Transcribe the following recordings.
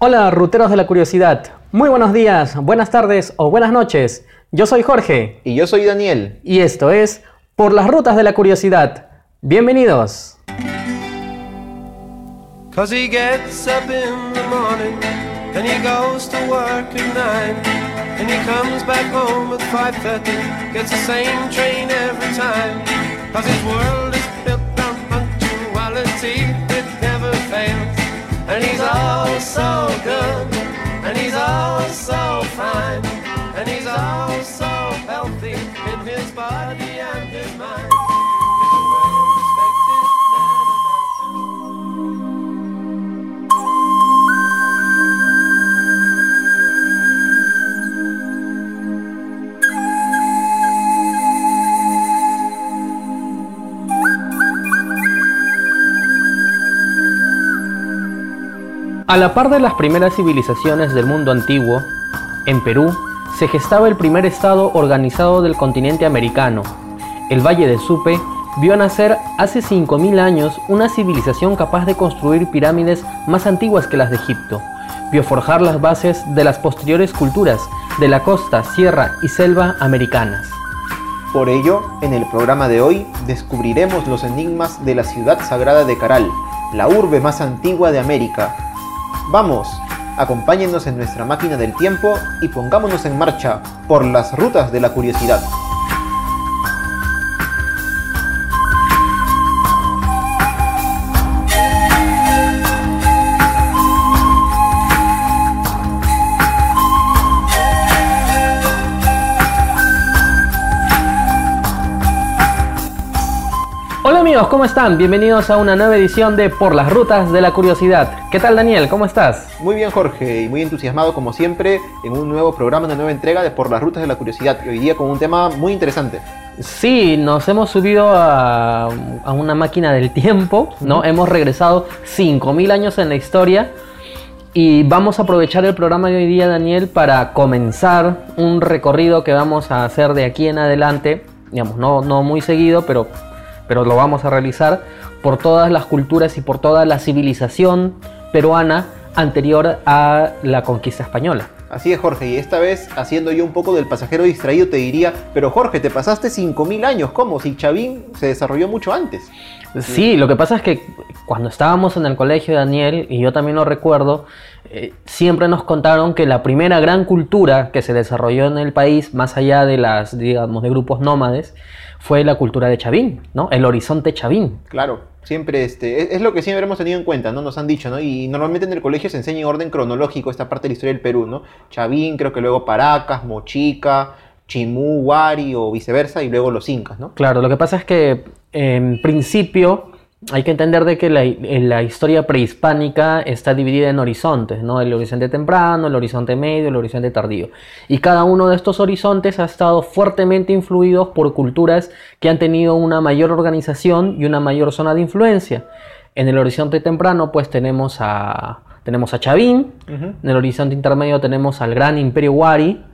Hola, ruteros de la curiosidad. Muy buenos días, buenas tardes o buenas noches. Yo soy Jorge. Y yo soy Daniel. Y esto es Por las Rutas de la Curiosidad. Bienvenidos. Cause he gets up in the morning and he goes to work at nine and he comes back home at 5.30 gets the same train every time cause his world is built on punctuality and he's all so good. And he's all so fine A la par de las primeras civilizaciones del mundo antiguo, en Perú se gestaba el primer estado organizado del continente americano. El Valle de Supe vio nacer hace 5.000 años una civilización capaz de construir pirámides más antiguas que las de Egipto. Vio forjar las bases de las posteriores culturas de la costa, sierra y selva americanas. Por ello, en el programa de hoy descubriremos los enigmas de la ciudad sagrada de Caral, la urbe más antigua de América, Vamos, acompáñennos en nuestra máquina del tiempo y pongámonos en marcha por las rutas de la curiosidad. ¿Cómo están? Bienvenidos a una nueva edición de Por las Rutas de la Curiosidad. ¿Qué tal Daniel? ¿Cómo estás? Muy bien Jorge y muy entusiasmado como siempre en un nuevo programa, una nueva entrega de Por las Rutas de la Curiosidad y hoy día con un tema muy interesante. Sí, nos hemos subido a, una máquina del tiempo, ¿no? Hemos regresado 5.000 años en la historia y vamos a aprovechar el programa de hoy día Daniel para comenzar un recorrido que vamos a hacer de aquí en adelante, digamos, no, no muy seguido, pero pero lo vamos a realizar por todas las culturas y por toda la civilización peruana anterior a la conquista española. Así es, Jorge, y esta vez haciendo yo un poco del pasajero distraído te diría, pero Jorge, te pasaste 5.000 años, ¿cómo? Si Chavín se desarrolló mucho antes. Sí, lo que pasa es que cuando estábamos en el colegio de Daniel, y yo también lo recuerdo, eh, siempre nos contaron que la primera gran cultura que se desarrolló en el país, más allá de las, digamos, de grupos nómades, fue la cultura de Chavín, ¿no? El horizonte Chavín. Claro, siempre este, es, lo que siempre hemos tenido en cuenta, ¿no? Nos han dicho, ¿no? Y normalmente en el colegio se enseña en orden cronológico esta parte de la historia del Perú, ¿no? Chavín, creo que luego Paracas, Mochica, Chimú, Huari o viceversa, y luego los incas, ¿no? Claro, lo que pasa es que en principio hay que entender de que la, historia prehispánica está dividida en horizontes, ¿no? El horizonte temprano, el horizonte medio, el horizonte tardío. Y cada uno de estos horizontes ha estado fuertemente influidos por culturas que han tenido una mayor organización y una mayor zona de influencia. En el horizonte temprano, pues tenemos a, tenemos a Chavín, en el horizonte intermedio tenemos al gran imperio Wari,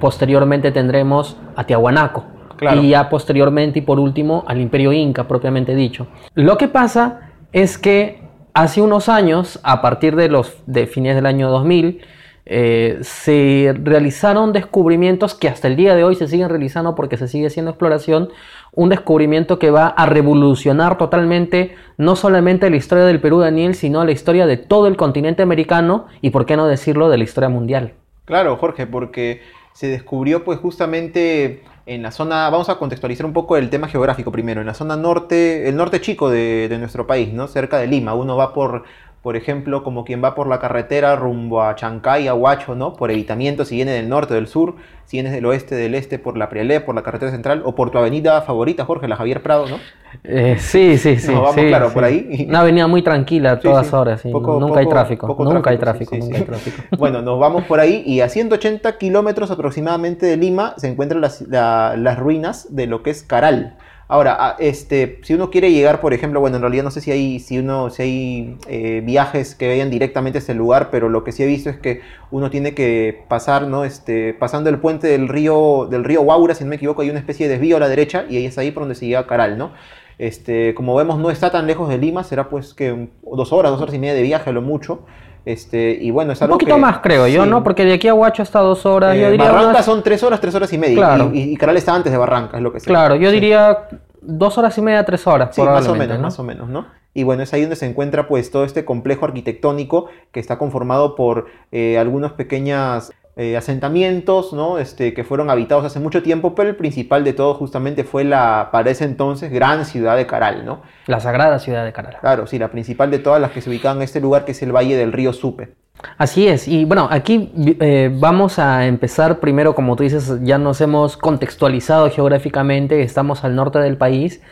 posteriormente tendremos a Tiahuanaco. Y ya posteriormente y por último al imperio inca propiamente dicho. Lo que pasa es que hace unos años, a partir de los de fines del año 2000, eh, se realizaron descubrimientos que hasta el día de hoy se siguen realizando porque se sigue haciendo exploración, un descubrimiento que va a revolucionar totalmente no solamente la historia del Perú, Daniel, sino la historia de todo el continente americano y, por qué no decirlo, de la historia mundial. Claro, Jorge, porque se descubrió pues justamente en la zona, vamos a contextualizar un poco el tema geográfico primero, en la zona norte, el norte chico de, de nuestro país, ¿no? Cerca de Lima. Uno va por por ejemplo, como quien va por la carretera rumbo a Chancay, a Huacho, ¿no? Por evitamiento, si viene del norte o del sur, si vienes del oeste, del este, por la Prialé, por la carretera central, o por tu avenida favorita, Jorge, la Javier Prado, ¿no? Eh, sí, sí, sí. vamos, claro, por ahí. Una avenida muy tranquila todas horas, nunca, hay tráfico, nunca hay tráfico. Nunca hay tráfico, bueno, nos vamos por ahí y a 180 kilómetros aproximadamente de Lima se encuentran las, las ruinas de lo que es Caral. Ahora, ah, este, si uno quiere llegar, por ejemplo, bueno, en realidad no sé si hay, si uno, hay eh, viajes que vayan directamente a ese lugar, pero lo que sí he visto es que uno tiene que pasar, ¿no? Este, pasando el puente del río, del río si no me equivoco, hay una especie de desvío a la derecha y ahí es ahí por donde se llega a Caral, ¿no? Este, como vemos, no está tan lejos de Lima, será pues que dos horas, dos horas y media de viaje a lo mucho. Este, y bueno, es Un poquito que- más, creo yo. ¿no? Porque de aquí a Huacho hasta dos horas. Eh, yo diría Barrancas unas- son tres horas, tres horas y media. Claro. Y, y- Caral está antes de Barrancas, es lo que sé. Claro, yo Sí. diría dos horas y media, tres horas. Sí, más o menos, ¿no? más o menos, ¿no? Y bueno, es ahí donde se encuentra pues todo este complejo arquitectónico que está conformado por eh, algunos pequeños eh, asentamientos, ¿no? Este, que fueron habitados hace mucho tiempo, pero el principal de todo justamente fue la, para ese entonces, gran ciudad de Caral, ¿no? La sagrada ciudad de Caral. Claro, sí, la principal de todas las que se ubicaban en este lugar que es el Valle del Río Supe. Así es, y bueno, aquí eh, vamos a empezar primero, como tú dices, ya nos hemos contextualizado geográficamente, estamos al norte del país,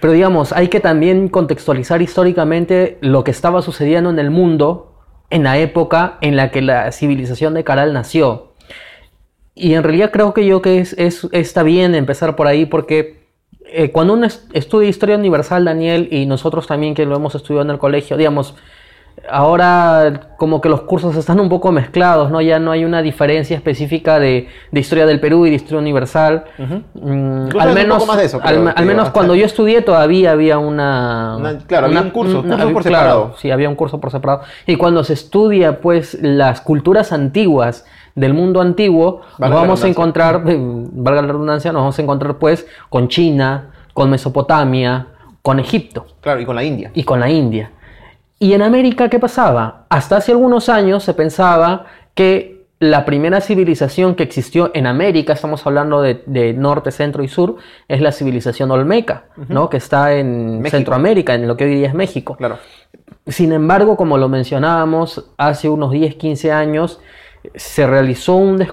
pero digamos, hay que también contextualizar históricamente lo que estaba sucediendo en el mundo en la época en la que la civilización de Caral nació. Y en realidad creo que yo que es, es- está bien empezar por ahí porque eh, cuando uno es- estudia historia universal, Daniel, y nosotros también que lo hemos estudiado en el colegio, digamos, ahora como que los cursos están un poco mezclados, ¿no? Ya no hay una diferencia específica de, de historia del Perú y de historia universal. Mm, al menos, poco más de eso, al, creo, al que menos bastante. cuando yo estudié todavía había una... Una- claro, había un curso, por claro, separado. sí, había un curso por separado. Y cuando se estudia, pues, las culturas antiguas del mundo antiguo, Valga nos vamos a encontrar, eh, valga la redundancia, nos vamos a encontrar, pues, con China, con Mesopotamia, con Egipto Claro, y con la India. y con la India. ¿Y en América qué pasaba? Hasta hace algunos años se pensaba que la primera civilización que existió en América, estamos hablando de, de norte, centro y sur, es la civilización olmeca, ¿no? que está en México. Centroamérica, en lo que hoy día es México. Claro. Sin embargo, como lo mencionábamos, hace unos 10, 15 años se realizó un,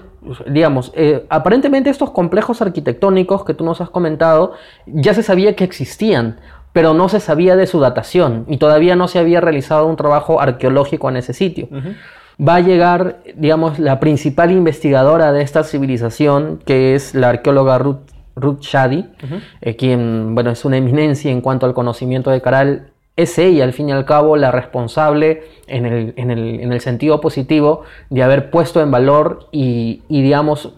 digamos, eh, aparentemente estos complejos arquitectónicos que tú nos has comentado, ya se sabía que existían, pero no se sabía de su datación y todavía no se había realizado un trabajo arqueológico en ese sitio. Va a llegar, digamos, la principal investigadora de esta civilización, que es la arqueóloga Ruth, Ruth Shady, eh, quien, bueno, es una eminencia en cuanto al conocimiento de Caral. Es ella, al fin y al cabo, la responsable en el, en el- en el sentido positivo de haber puesto en valor y, y, digamos,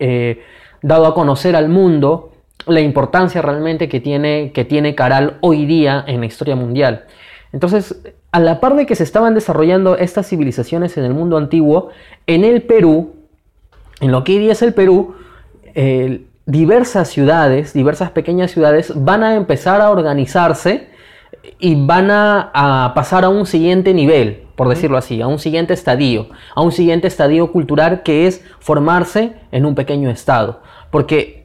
eh, dado a conocer al mundo la importancia realmente que tiene, que tiene Caral hoy día en la historia mundial. Entonces, a la par de que se estaban desarrollando estas civilizaciones en el mundo antiguo, en el Perú, en lo que hoy día es el Perú, eh, diversas ciudades, diversas pequeñas ciudades van a empezar a organizarse y van a, a pasar a un siguiente nivel, por decirlo así, a un siguiente estadio, a un siguiente estadio cultural que es formarse en un pequeño estado. Porque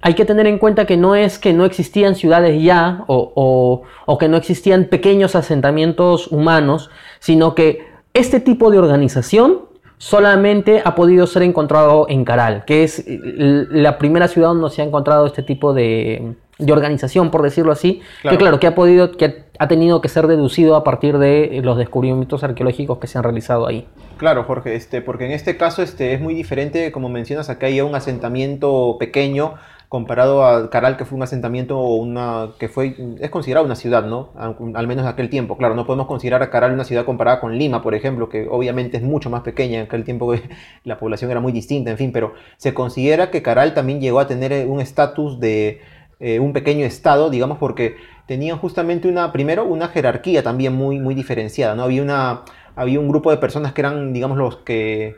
hay que tener en cuenta que no es que no existían ciudades ya o, o- o que no existían pequeños asentamientos humanos, sino que este tipo de organización solamente ha podido ser encontrado en Caral, que es la primera ciudad donde se ha encontrado este tipo de, de organización, por decirlo así, Claro. que claro, que ha podido, que ha tenido que ser deducido a partir de los descubrimientos arqueológicos que se han realizado ahí. Claro, Jorge, este, porque en este caso este, es muy diferente, como mencionas, acá hay un asentamiento pequeño comparado a Caral, que fue un asentamiento una, que fue, es considerado una ciudad, ¿no? Al, al menos en aquel tiempo. Claro, no podemos considerar a Caral una ciudad comparada con Lima, por ejemplo, que obviamente es mucho más pequeña. En aquel tiempo la población era muy distinta, en fin, pero se considera que Caral también llegó a tener eh, un estatus de eh, un pequeño estado, digamos, porque tenían justamente una, primero, una jerarquía también muy, muy diferenciada, ¿no? Había una, había un grupo de personas que eran, digamos, los que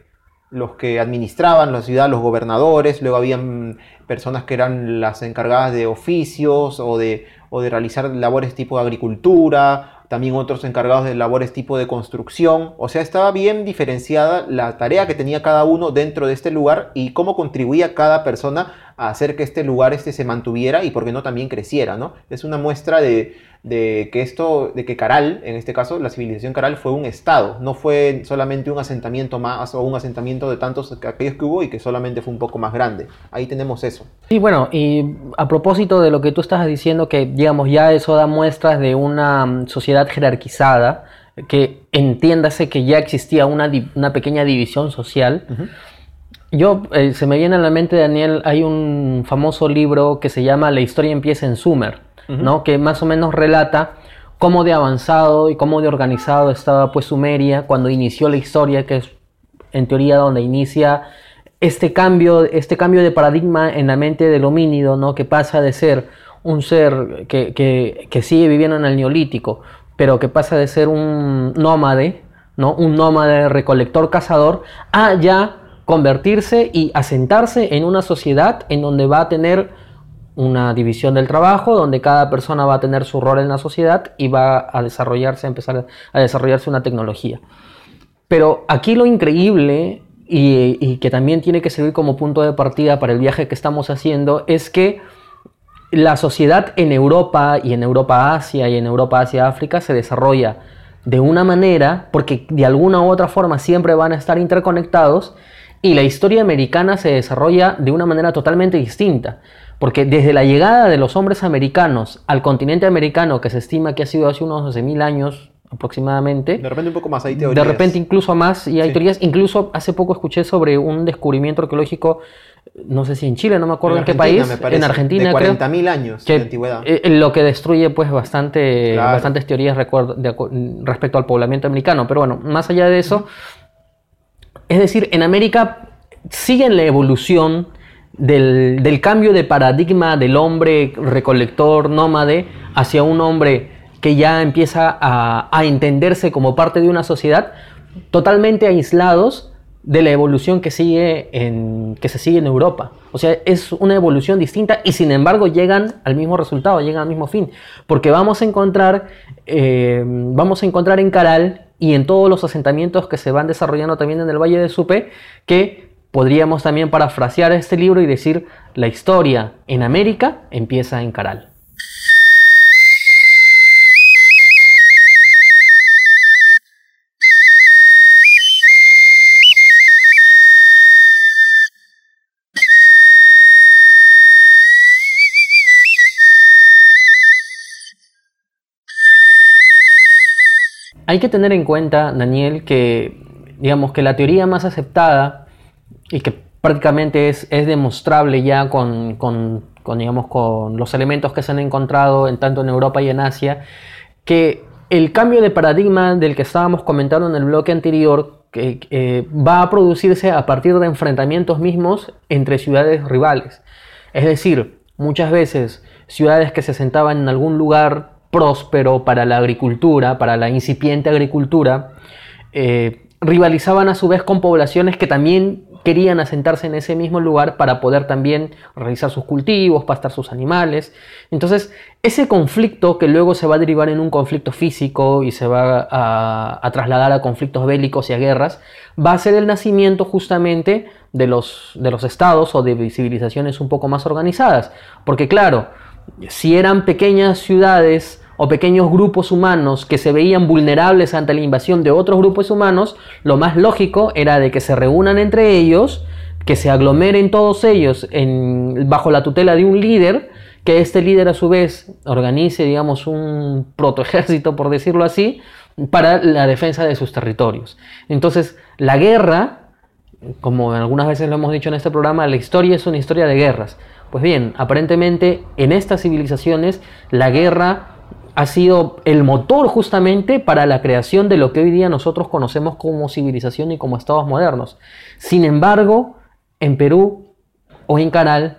los que administraban la ciudad, los gobernadores, luego habían personas que eran las encargadas de oficios o de, o de realizar labores tipo de agricultura, también otros encargados de labores tipo de construcción, o sea, estaba bien diferenciada la tarea que tenía cada uno dentro de este lugar y cómo contribuía cada persona a hacer que este lugar este se mantuviera y por qué no también creciera, ¿no? Es una muestra de, de que esto, de que Caral, en este caso la civilización Caral fue un estado, no fue solamente un asentamiento más o un asentamiento de tantos que aquellos que hubo y que solamente fue un poco más grande. Ahí tenemos eso. Y bueno, y a propósito de lo que tú estás diciendo, que digamos ya eso da muestras de una mm, sociedad jerarquizada, que entiéndase que ya existía una, una pequeña división social. Yo, eh, se me viene a la mente, Daniel, hay un famoso libro que se llama La historia empieza en Sumer, ¿no? Que más o menos relata cómo de avanzado y cómo de organizado estaba pues Sumeria cuando inició la historia, que es en teoría donde inicia este cambio, este cambio de paradigma en la mente del homínido, ¿no? Que pasa de ser un ser que, que- que sigue viviendo en el neolítico, pero que pasa de ser un nómade ¿no? Un nómade recolector cazador a ya convertirse y asentarse en una sociedad en donde va a tener una división del trabajo, donde cada persona va a tener su rol en la sociedad y va a desarrollarse, a empezar a desarrollarse una tecnología. Pero aquí lo increíble y, que también tiene que servir como punto de partida para el viaje que estamos haciendo es que la sociedad en Europa y en Europa Asia y en Europa Asia África se desarrolla de una manera, porque de alguna u otra forma siempre van a estar interconectados, y la historia americana se desarrolla de una manera totalmente distinta. Porque desde la llegada de los hombres americanos al continente americano, que se estima que ha sido hace unos 12.000 años aproximadamente. De repente un poco más, hay teorías. De repente incluso más, y hay Sí. teorías. Incluso hace poco escuché sobre un descubrimiento arqueológico, no sé si en Chile, no me acuerdo en, qué país, parece, en Argentina De creo. 40.000 años que, de antigüedad. eh, lo que destruye pues bastante, Claro. bastantes teorías de acu- respecto al poblamiento americano. Pero bueno, más allá de eso, es decir, en América siguen la evolución del, del cambio de paradigma del hombre recolector nómade hacia un hombre que ya empieza a, a entenderse como parte de una sociedad totalmente aislados de la evolución que, sigue en, que se sigue en Europa. O sea, es una evolución distinta y sin embargo llegan al mismo resultado, llegan al mismo fin. Porque vamos a encontrar, eh, vamos a encontrar en Caral y en todos los asentamientos que se van desarrollando también en el Valle de Supe, que podríamos también parafrasear este libro y decir, la historia en América empieza en Caral. Hay que tener en cuenta, Daniel, que digamos que la teoría más aceptada y que prácticamente es, es demostrable ya con, con, digamos, con los elementos que se han encontrado en, tanto en Europa y en Asia, que el cambio de paradigma del que estábamos comentando en el bloque anterior que, eh, va a producirse a partir de enfrentamientos mismos entre ciudades rivales. Es decir, muchas veces ciudades que se sentaban en algún lugar próspero para la agricultura, para la incipiente agricultura, eh, rivalizaban a su vez con poblaciones que también querían asentarse en ese mismo lugar para poder también realizar sus cultivos, pastar sus animales. Entonces, ese conflicto que luego se va a derivar en un conflicto físico y se va a, a trasladar a conflictos bélicos y a guerras, va a ser el nacimiento justamente de los, de los estados o de civilizaciones un poco más organizadas. Porque claro, si eran pequeñas ciudades o pequeños grupos humanos que se veían vulnerables ante la invasión de otros grupos humanos, lo más lógico era de que se reúnan entre ellos, que se aglomeren todos ellos en, bajo la tutela de un líder, que este líder a su vez organice, digamos, un protoejército, por decirlo así, para la defensa de sus territorios. Entonces, la guerra, como algunas veces lo hemos dicho en este programa, la historia es una historia de guerras. Pues bien, aparentemente en estas civilizaciones la guerra ha sido el motor justamente para la creación de lo que hoy día nosotros conocemos como civilización y como estados modernos. Sin embargo, en Perú o en Caral,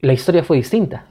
la historia fue distinta.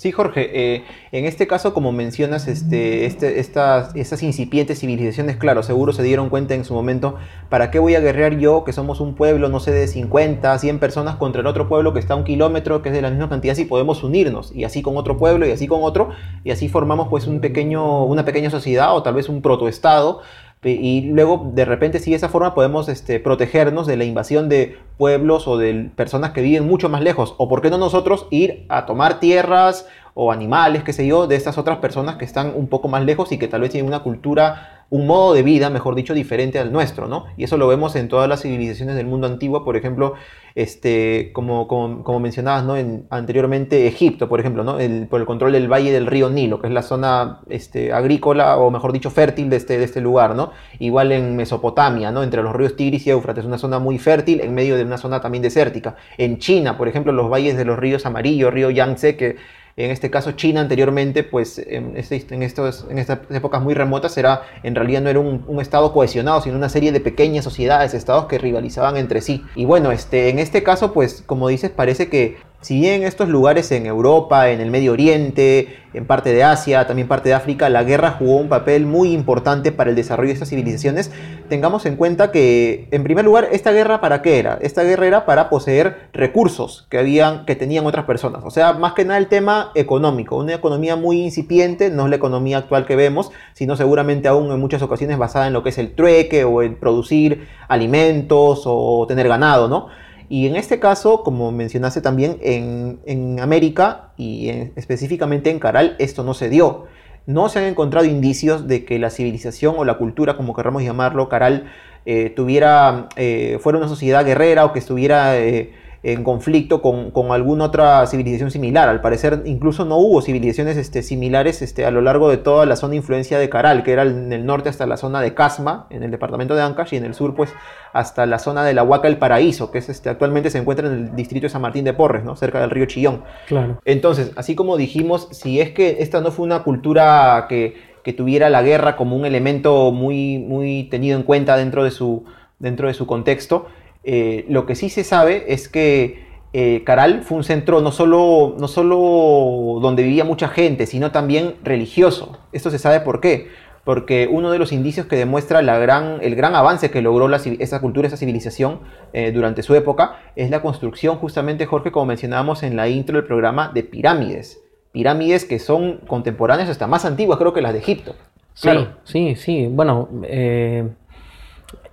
Sí, Jorge, eh, en este caso, como mencionas, este, este, estas, estas incipientes civilizaciones, claro, seguro se dieron cuenta en su momento, ¿para qué voy a guerrear yo, que somos un pueblo, no sé, de 50, 100 personas, contra el otro pueblo que está a un kilómetro, que es de la misma cantidad, si podemos unirnos, y así con otro pueblo, y así con otro, y así formamos pues un pequeño, una pequeña sociedad, o tal vez un protoestado, y luego de repente si de esa forma podemos este, protegernos de la invasión de pueblos o de personas que viven mucho más lejos. O por qué no nosotros ir a tomar tierras o animales, qué sé yo, de estas otras personas que están un poco más lejos y que tal vez tienen una cultura, un modo de vida, mejor dicho, diferente al nuestro, ¿no? Y eso lo vemos en todas las civilizaciones del mundo antiguo, por ejemplo, este, como, como, mencionabas, ¿no? En, anteriormente Egipto, por ejemplo, ¿no? Por el control del valle del río Nilo, que es la zona este, agrícola, o mejor dicho, fértil de este, de este lugar, ¿no? Igual en Mesopotamia, ¿no? Entre los ríos Tigris y Éufrates, una zona muy fértil en medio de una zona también desértica. En China, por ejemplo, los valles de los ríos Amarillo, río Yangtze, que en este caso China anteriormente, pues en, este, en estas épocas muy remotas, era, en realidad no era un, un, estado cohesionado, sino una serie de pequeñas sociedades, estados que rivalizaban entre sí. Y bueno, este, en este caso, pues como dices, parece que si bien en estos lugares en Europa, en el Medio Oriente, en parte de Asia, también parte de África, la guerra jugó un papel muy importante para el desarrollo de estas civilizaciones, tengamos en cuenta que, en primer lugar, esta guerra para qué era? Esta guerra era para poseer recursos que, habían, que tenían otras personas. O sea, más que nada el tema económico, una economía muy incipiente, no es la economía actual que vemos, sino seguramente aún en muchas ocasiones basada en lo que es el trueque o en producir alimentos o tener ganado, ¿no? Y en este caso, como mencionaste también, en, América y específicamente en Caral, esto no se dio. No se han encontrado indicios de que la civilización o la cultura, como queramos llamarlo, Caral, eh, tuviera, eh, fuera una sociedad guerrera o que estuviera eh, en conflicto con, alguna otra civilización similar. Al parecer, incluso no hubo civilizaciones este, similares este, a lo largo de toda la zona de influencia de Caral, que era en el norte hasta la zona de Casma, en el departamento de Ancash, y en el sur, pues, hasta la zona de la Huaca el Paraíso, que es este, actualmente se encuentra en el distrito de San Martín de Porres, ¿no? cerca del río Chillón. Claro. Entonces, así como dijimos, si es que esta no fue una cultura que, tuviera la guerra como un elemento muy, muy tenido en cuenta dentro de su, dentro de su contexto, eh, lo que sí se sabe es que eh, Caral fue un centro no solo, no solo donde vivía mucha gente, sino también religioso. Esto se sabe por qué. Porque uno de los indicios que demuestra la gran, el gran avance que logró esa cultura, esa civilización eh, durante su época, es la construcción, justamente, Jorge, como mencionábamos en la intro del programa, de pirámides. Pirámides que son contemporáneas, hasta más antiguas, creo que las de Egipto. Sí, sí, sí. Bueno,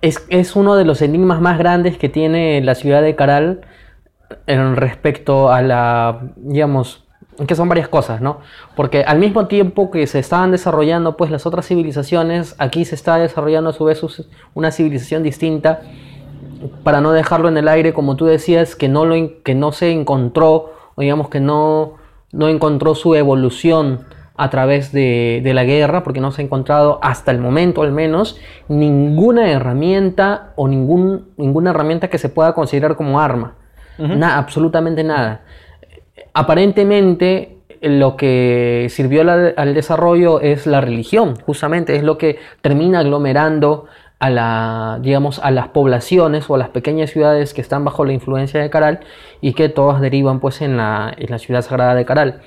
es, uno de los enigmas más grandes que tiene la ciudad de Caral en respecto a la, digamos, que son varias cosas, ¿no? Porque al mismo tiempo que se estaban desarrollando pues las otras civilizaciones, aquí se está desarrollando a su vez una civilización distinta, para no dejarlo en el aire, como tú decías, que no, lo, que no se encontró, o digamos que no, no encontró su evolución a través de, la guerra, porque no se ha encontrado hasta el momento al menos ninguna herramienta o ningún, ninguna herramienta que se pueda considerar como arma. absolutamente nada. Aparentemente lo que sirvió al desarrollo es la religión, justamente es lo que termina aglomerando a, la, digamos, a las poblaciones o a las pequeñas ciudades que están bajo la influencia de Caral y que todas derivan pues en la, en la ciudad sagrada de Caral.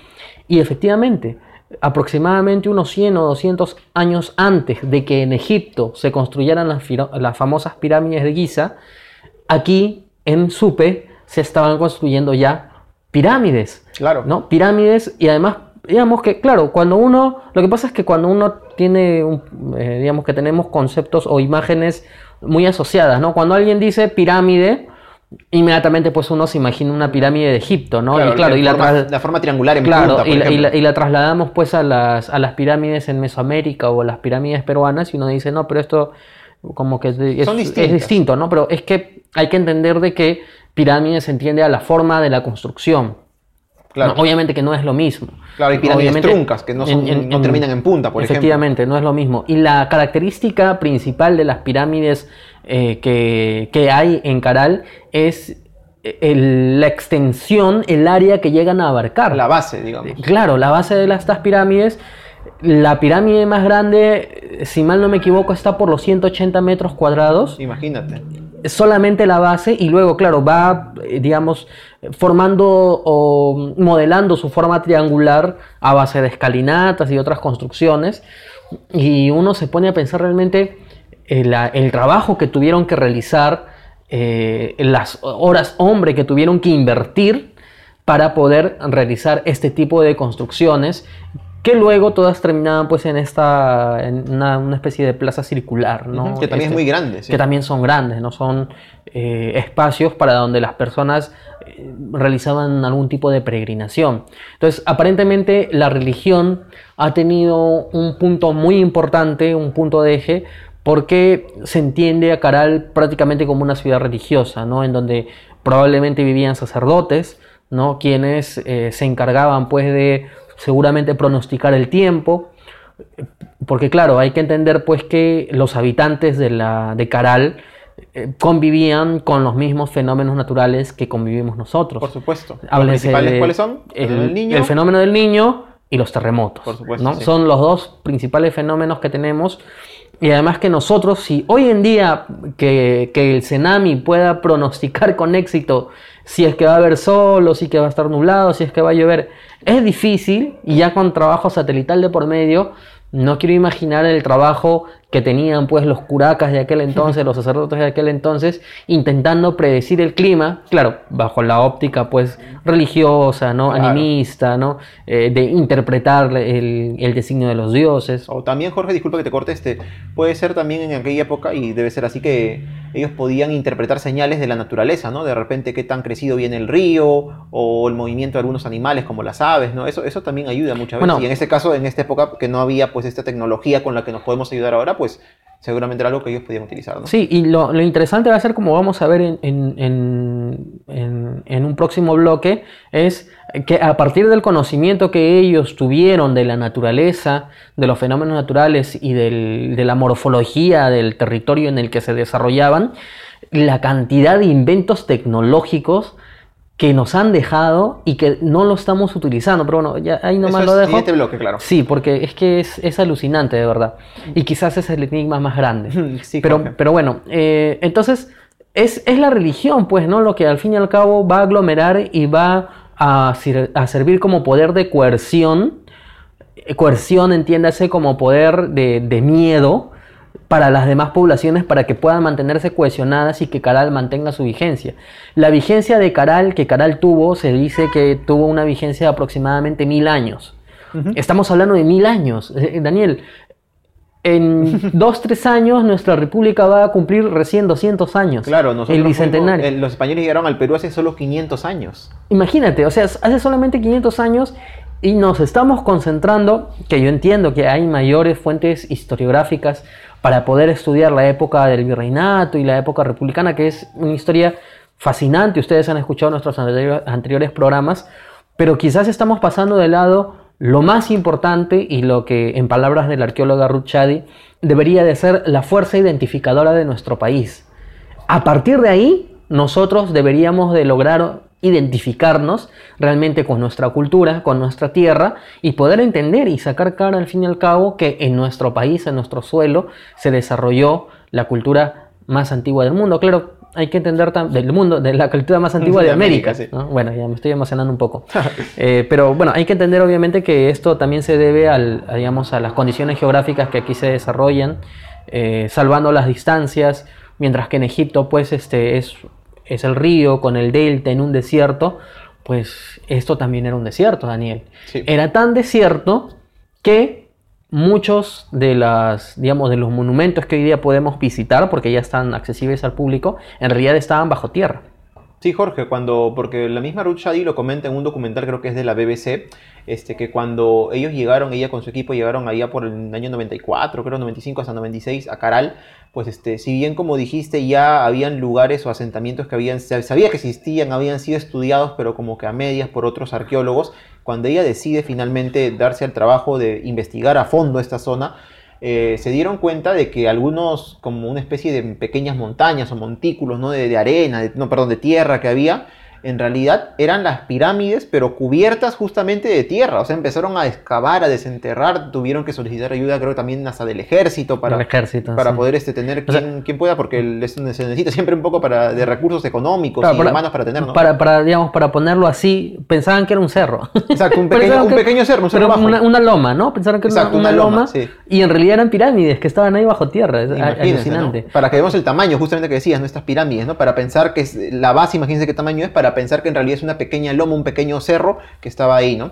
Y efectivamente, aproximadamente unos 100 o 200 años antes de que en Egipto se construyeran las, famosas pirámides de Giza, aquí en Supe se estaban construyendo ya pirámides. Claro. ¿no? Pirámides y además, digamos que, claro, cuando uno, lo que pasa es que cuando uno tiene, eh, digamos que tenemos conceptos o imágenes muy asociadas, ¿no? Cuando alguien dice pirámide, inmediatamente pues uno se imagina una pirámide de Egipto, ¿no? y claro, y la, forma, triangular en claro, y, la, y, la, trasladamos pues a las, a las pirámides en Mesoamérica o a las pirámides peruanas y uno dice, no, pero esto como que es, es, distinto, ¿no? Pero es que hay que entender de que pirámides se entiende a la forma de la construcción. Claro. obviamente que no es lo mismo. Claro, hay pirámides truncas que no, no terminan en punta, por ejemplo. Efectivamente, no es lo mismo. Y la característica principal de las pirámides eh, que, hay en Caral es la extensión, el área que llegan a abarcar. La base, digamos. Claro, la base de estas pirámides. La pirámide más grande, si mal no me equivoco, está por los 180 metros cuadrados. Imagínate. Solamente la base y luego, claro, va, eh, digamos, formando o modelando su forma triangular a base de escalinatas y otras construcciones. Y uno se pone a pensar realmente el, trabajo que tuvieron que realizar, eh, las horas hombre que tuvieron que invertir para poder realizar este tipo de construcciones que luego todas terminaban pues en esta en una, especie de plaza circular ¿no? que también es este, muy grande que también son grandes no son eh, espacios para donde las personas eh, realizaban algún tipo de peregrinación entonces aparentemente la religión ha tenido un punto muy importante un punto de eje porque se entiende a Caral prácticamente como una ciudad religiosa, ¿no? En donde probablemente vivían sacerdotes, ¿no? Quienes eh, se encargaban, pues, de seguramente pronosticar el tiempo, porque claro, hay que entender, pues, que los habitantes de, la, de Caral eh, convivían con los mismos fenómenos naturales que convivimos nosotros. Por supuesto. ¿Los principales cuáles son? El, niño. el, fenómeno del niño y los terremotos. Por supuesto. Son los dos principales fenómenos que tenemos Y además que nosotros, si hoy en día que, que el Cenami pueda pronosticar con éxito si es que va a haber sol o si es que va a estar nublado, si es que va a llover, es difícil y ya con trabajo satelital de por medio, no quiero imaginar el trabajo que tenían pues los curacas de aquel entonces, los sacerdotes de aquel entonces, intentando predecir el clima, claro, bajo la óptica pues religiosa, ¿no? Animista, ¿no? Eh, de interpretar el, el, designio de los dioses. O también, Jorge, disculpa que te corte, este, puede ser también en aquella época, y debe ser así que ellos podían interpretar señales de la naturaleza, ¿no? De repente qué tan crecido viene el río, o el movimiento de algunos animales como las aves, ¿no? Eso, eso también ayuda muchas veces. y en este caso, en esta época que no había pues esta tecnología con la que nos podemos ayudar ahora, pues seguramente era algo que ellos podían utilizar. Sí, y lo, interesante va a ser, como vamos a ver en, en, un próximo bloque, es que a partir del conocimiento que ellos tuvieron de la naturaleza, de los fenómenos naturales y de la morfología del territorio en el que se desarrollaban, la cantidad de inventos tecnológicos que nos han dejado y que no lo estamos utilizando. Pero bueno, ya ahí nomás lo dejo. Siguiente bloque, claro. Sí, porque es que es, alucinante, de verdad. Y quizás es el enigma más grande. sí, pero, pero bueno, eh, entonces es, es, la religión, pues, ¿no? Lo que al fin y al cabo va a aglomerar y va a, a servir como poder de coerción. Coerción, entiéndase, como poder de, de miedo para las demás poblaciones para que puedan mantenerse cohesionadas y que Caral mantenga su vigencia. La vigencia de Caral que Caral tuvo, se dice que tuvo una vigencia de aproximadamente mil años. Estamos hablando de mil años. Eh, eh, Daniel, en dos, tres años nuestra república va a cumplir recién 200 años. Claro, nosotros el bicentenario. Los españoles llegaron al Perú hace solo 500 años. Imagínate, o sea, hace solamente 500 años y nos estamos concentrando, que yo entiendo que hay mayores fuentes historiográficas para poder estudiar la época del virreinato y la época republicana, que es una historia fascinante. Ustedes han escuchado nuestros anteriores programas, pero quizás estamos pasando de lado lo más importante y lo que, en palabras del arqueólogo Ruth Chadi, debería de ser la fuerza identificadora de nuestro país. A partir de ahí, nosotros deberíamos de lograr identificarnos realmente con nuestra cultura, con nuestra tierra y poder entender y sacar cara al fin y al cabo que en nuestro país, en nuestro suelo, se desarrolló la cultura más antigua del mundo. Claro, hay que entender del mundo, de la cultura más antigua de, América. Bueno, ya me estoy emocionando un poco. Eh, pero bueno, hay que entender obviamente que esto también se debe al, a, digamos, a las condiciones geográficas que aquí se desarrollan, eh, salvando las distancias, mientras que en Egipto pues este es es el río con el delta en un desierto, pues esto también era un desierto, Daniel. Era tan desierto que muchos de las, digamos, de los monumentos que hoy día podemos visitar, porque ya están accesibles al público, en realidad estaban bajo tierra. Sí, Jorge, cuando, porque la misma Ruth Shadi lo comenta en un documental, creo que es de la BBC, este, que cuando ellos llegaron, ella con su equipo llegaron allá por el año 94, creo 95 hasta 96, a Caral, pues este, si bien como dijiste ya habían lugares o asentamientos que habían, sabía que existían, habían sido estudiados, pero como que a medias por otros arqueólogos, cuando ella decide finalmente darse al trabajo de investigar a fondo esta zona, eh, se dieron cuenta de que algunos, como una especie de pequeñas montañas o montículos ¿no? de, arena, no, perdón, de tierra que había, en realidad eran las pirámides, pero cubiertas justamente de tierra. O sea, empezaron a excavar, a desenterrar, tuvieron que solicitar ayuda, creo también hasta del ejército para, para poder este, tener quien, pueda, porque se necesita siempre un poco para, de recursos económicos y humanos para tener, Para, para, digamos, para ponerlo así, pensaban que era un cerro. Exacto, un pequeño, un pequeño cerro, un cerro bajo. Una, loma, ¿no? Pensaron que era una, loma, y en realidad eran pirámides que estaban ahí bajo tierra. Es alucinante. Para que veamos el tamaño, justamente que decías, ¿no? Estas pirámides, ¿no? Para pensar que es, la base, imagínense qué tamaño es, para pensar que en realidad es una pequeña loma, un pequeño cerro que estaba ahí, ¿no?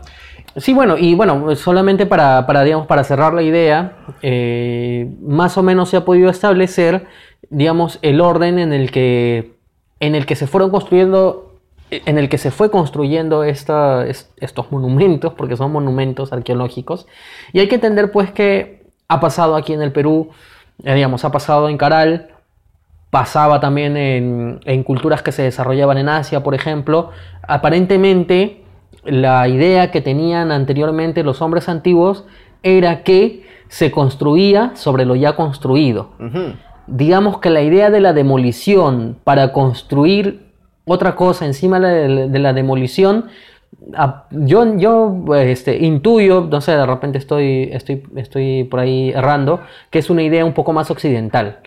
Sí, bueno, y bueno, solamente para, digamos, para cerrar la idea, eh, más o menos se ha podido establecer, digamos, el orden en el que, en el que se fueron construyendo en el que se fue construyendo estos monumentos, porque son monumentos arqueológicos, y hay que entender pues que ha pasado aquí en el Perú, eh, digamos, ha pasado en Caral, pasaba también en, culturas que se desarrollaban en Asia, por ejemplo. Aparentemente, la idea que tenían anteriormente los hombres antiguos era que se construía sobre lo ya construido. Digamos que la idea de la demolición para construir otra cosa encima de la demolición yo, yo este, intuyo, no sé, de repente estoy, estoy, estoy por ahí errando, que es una idea un poco más occidental.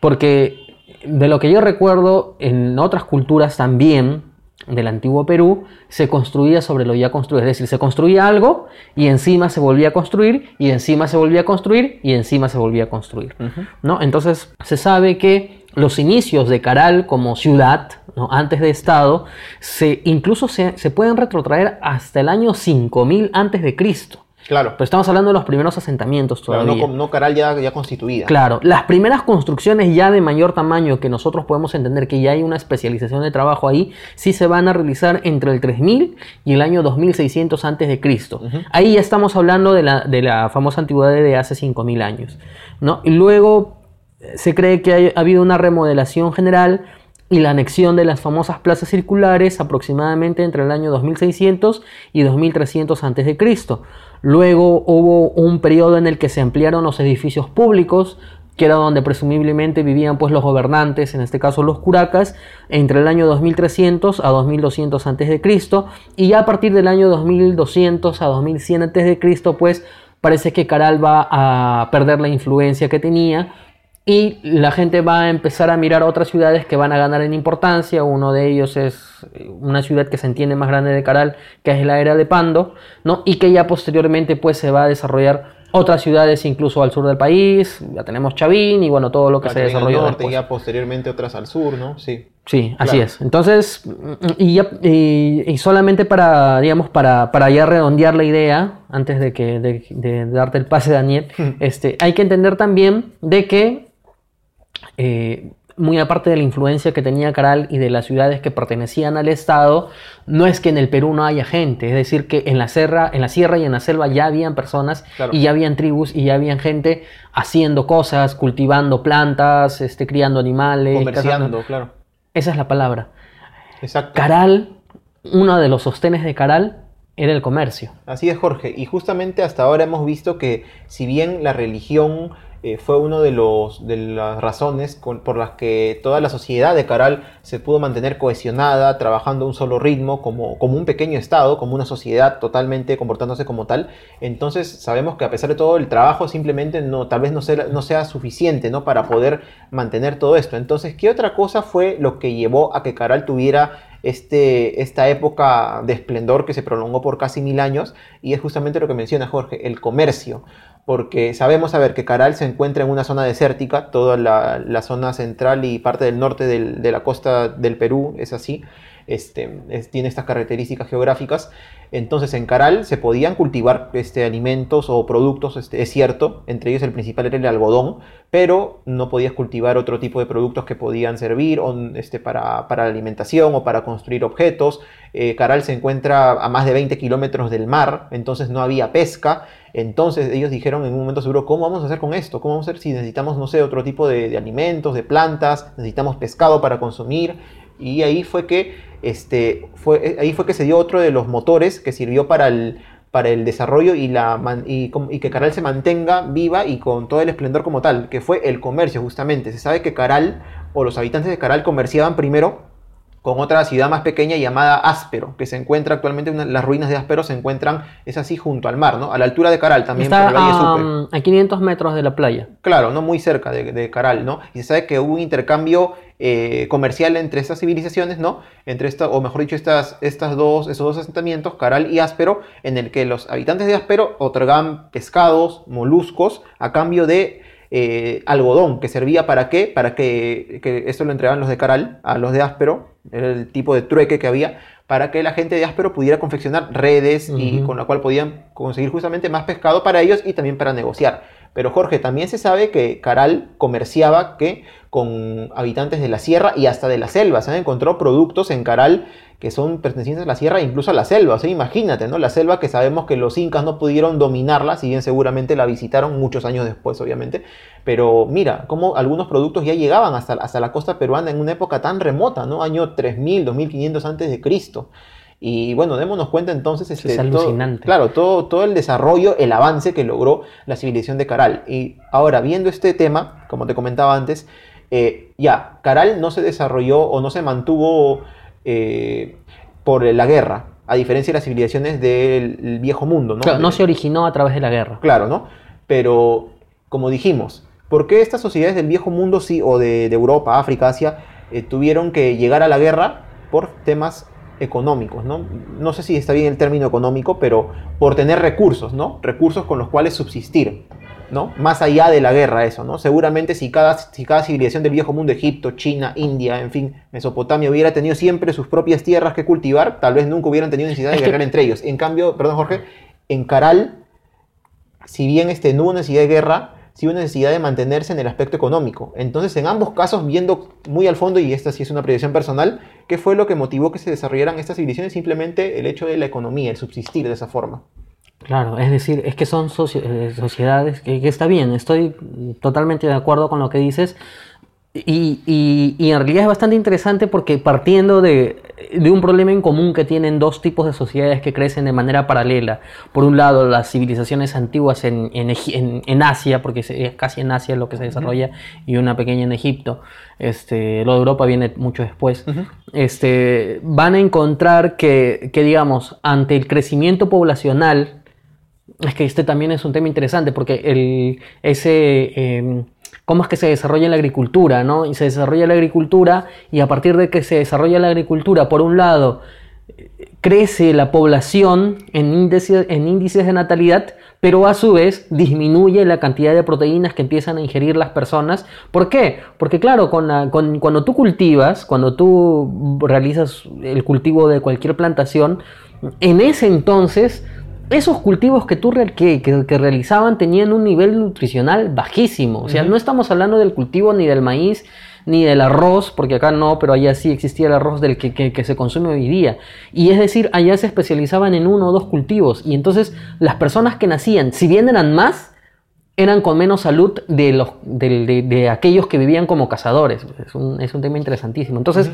Porque de lo que yo recuerdo, en otras culturas también del antiguo Perú, se construía sobre lo ya construido. Es decir, se construía algo y encima se volvía a construir, y encima se volvía a construir, y encima se volvía a construir. ¿no? Entonces se sabe que los inicios de Caral como ciudad, ¿no? antes de Estado, se, incluso se, se pueden retrotraer hasta el año 5000 antes de Cristo. Claro. Pero estamos hablando de los primeros asentamientos Claro, todavía. no, com- no Caral ya, ya constituida. Claro, las primeras construcciones ya de mayor tamaño que nosotros podemos entender que ya hay una especialización de trabajo ahí, sí se van a realizar entre el 3000 y el año 2600 antes de Cristo. Ahí ya estamos hablando de la, de la famosa antigüedad de hace 5000 años. ¿no? Y luego eh, se cree que hay- ha habido una remodelación general y la anexión de las famosas plazas circulares aproximadamente entre el año 2600 y 2300 antes de Cristo. Luego hubo un periodo en el que se ampliaron los edificios públicos, que era donde presumiblemente vivían pues los gobernantes, en este caso los curacas, entre el año 2300 a 2200 antes de Cristo, y ya a partir del año 2200 a 2100 antes de Cristo, pues parece que Caral va a perder la influencia que tenía y la gente va a empezar a mirar a otras ciudades que van a ganar en importancia. Uno de ellos es eh, una ciudad que se entiende más grande de Caral, que es la era de Pando, ¿no? Y que ya posteriormente pues se va a desarrollar otras ciudades incluso al sur del país. Ya tenemos Chavín y bueno, todo lo que se al desarrolló norte, después. ya posteriormente otras al sur, ¿no? Sí. Sí, así Claro. es. Entonces, y, ya- y- y solamente para, digamos, para, para ya redondear la idea, antes de que de, de darte el pase, Daniel, este, hay que entender también de que, eh, muy aparte de la influencia que tenía Caral y de las ciudades que pertenecían al Estado, no es que en el Perú no haya gente, es decir, que en la sierra, en la sierra y en la selva ya habían personas Claro. y ya habían tribus y ya habían gente haciendo cosas, cultivando plantas, este, criando animales, Comerciando, cazando. claro. Esa es la palabra. Exacto. Caral, uno de los sostenes de Caral era el comercio. Así es, Jorge. Y justamente hasta ahora hemos visto que si bien la religión eh, fue una de, de las razones por las que toda la sociedad de Caral se pudo mantener cohesionada, trabajando a un solo ritmo, como, como un pequeño estado, como una sociedad totalmente comportándose como tal, entonces sabemos que a pesar de todo el trabajo simplemente no, tal vez no sea, no sea suficiente ¿no? para poder mantener todo esto. Entonces, ¿qué otra cosa fue lo que llevó a que Caral tuviera este, esta época de esplendor que se prolongó por casi mil años? Y es justamente lo que menciona Jorge, el comercio. Porque sabemos, a ver, que Caral se encuentra en una zona desértica, toda la, la zona central y parte del norte del- de la costa del Perú es así, este, es- tiene estas características geográficas. Entonces en Caral se podían cultivar este, alimentos o productos, este, es cierto, entre ellos el principal era el algodón, pero no podías cultivar otro tipo de productos que podían servir este, para, para la alimentación o para construir objetos. Eh, Caral se encuentra a más de 20 kilómetros del mar, entonces no había pesca. Entonces ellos dijeron en un momento seguro, ¿cómo vamos a hacer con esto? ¿Cómo vamos a hacer si necesitamos, no sé, otro tipo de, de alimentos, de plantas, necesitamos pescado para consumir? Y ahí fue que, este, fue, ahí fue que se dio otro de los motores que sirvió para el, para el desarrollo y, la, y, y que Caral se mantenga viva y con todo el esplendor como tal, que fue el comercio justamente. Se sabe que Caral o los habitantes de Caral comerciaban primero con otra ciudad más pequeña llamada Áspero, que se encuentra actualmente, las ruinas de Áspero se encuentran, es así, junto al mar, ¿no? A la altura de Caral también, Está por el Valle Supe. am, a 500 metros de la playa. Claro, no muy cerca de, de Caral, ¿no? Y se sabe que hubo un intercambio eh, comercial entre estas civilizaciones, ¿no? Entre esta, o mejor dicho, estas, estas dos, esos dos asentamientos, Caral y Áspero, en el que los habitantes de Áspero otorgaban pescados, moluscos, a cambio de eh, algodón, que servía para qué? Para que, que esto lo entregaban los de Caral a los de Áspero, era el tipo de trueque que había, para que la gente de Áspero pudiera confeccionar redes y con la cual podían conseguir justamente más pescado para ellos y también para negociar. Pero Jorge, también se sabe que Caral comerciaba que con habitantes de la sierra y hasta de la selva. Se han encontrado productos en Caral que son pertenecientes a la sierra e incluso a la selva. O sea, imagínate, ¿no? La selva que sabemos que los incas no pudieron dominarla, si bien seguramente la visitaron muchos años después, obviamente. Pero mira, cómo algunos productos ya llegaban hasta, hasta la costa peruana en una época tan remota, ¿no? Año 3000, 2500 antes de Cristo. Y bueno, démonos cuenta entonces, este, es todo- alucinante. claro, todo, todo el desarrollo, el avance que logró la civilización de Caral. Y ahora, viendo este tema, como te comentaba antes, eh, ya, Caral no se desarrolló o no se mantuvo eh, por la guerra. a diferencia de las civilizaciones del viejo mundo, ¿no? Claro, no se originó a través de la guerra. Claro, ¿no? Pero, como dijimos, ¿por qué estas sociedades del viejo mundo sí, o de, de Europa, África, Asia, eh, tuvieron que llegar a la guerra por temas económicos, ¿no? No sé si está bien el término económico, pero por tener recursos, ¿no? Recursos con los cuales subsistir, ¿no? Más allá de la guerra, eso, ¿no? Seguramente si cada, si cada civilización del viejo mundo, Egipto, China, India, en fin, Mesopotamia, hubiera tenido siempre sus propias tierras que cultivar, tal vez nunca hubieran tenido necesidad de Es que- guerrear entre ellos. En cambio, perdón Jorge, en Caral, si bien este, no hubo necesidad de guerra, sí hubo necesidad de mantenerse en el aspecto económico. Entonces, en ambos casos, viendo muy al fondo, y esta sí es una predicción personal, ¿qué fue lo que motivó que se desarrollaran estas civilizaciones? Simplemente el hecho de la economía, el subsistir de esa forma. Claro, es decir, es que son eh, sociedades que, que está bien, estoy totalmente de acuerdo con lo que dices. Y, y- y en realidad es bastante interesante porque partiendo de, de un problema en común que tienen dos tipos de sociedades que crecen de manera paralela. Por un lado, las civilizaciones antiguas en, en, en- en Asia, porque es casi en Asia lo que se desarrolla, y una pequeña en Egipto. Este, lo de Europa viene mucho después. este, van a encontrar que, que, digamos, ante el crecimiento poblacional, es que este también es un tema interesante porque el, ese, eh, cómo es que se desarrolla la agricultura, ¿no? Y se desarrolla la agricultura y a partir de que se desarrolla la agricultura, por un lado, crece la población en índices, en índices de natalidad, pero a su vez disminuye la cantidad de proteínas que empiezan a ingerir las personas. ¿Por qué? Porque claro, con la- con- cuando tú cultivas, cuando tú realizas el cultivo de cualquier plantación, en ese entonces esos cultivos que tú que, que- que realizaban tenían un nivel nutricional bajísimo. O sea, no estamos hablando del cultivo ni del maíz ni del arroz, porque acá no, pero allá sí existía el arroz del que, que- que se consume hoy día. Y es decir, allá se especializaban en uno o dos cultivos. Y entonces las personas que nacían, si bien eran más, eran con menos salud de, los, de, de- de aquellos que vivían como cazadores. Es un, es un tema interesantísimo. Entonces,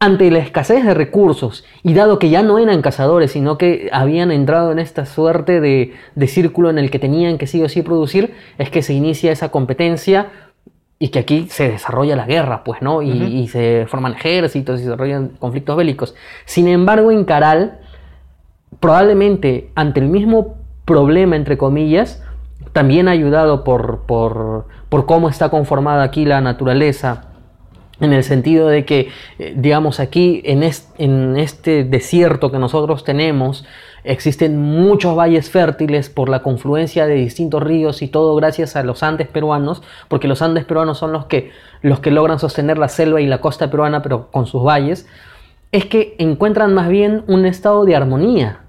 ante la escasez de recursos, y dado que ya no eran cazadores, sino que habían entrado en esta suerte de, de círculo en el que tenían que sí o sí producir, es que se inicia esa competencia y que aquí se desarrolla la guerra, pues, ¿no? Y, y se forman ejércitos y se desarrollan conflictos bélicos. Sin embargo, en Caral, probablemente ante el mismo problema, entre comillas, también ayudado por, por, por cómo está conformada aquí la naturaleza, en el sentido de que, eh, digamos, aquí en, est- en este desierto que nosotros tenemos, existen muchos valles fértiles por la confluencia de distintos ríos y todo gracias a los Andes peruanos, porque los Andes peruanos son los que, los que logran sostener la selva y la costa peruana, pero con sus valles, es que encuentran más bien un estado de armonía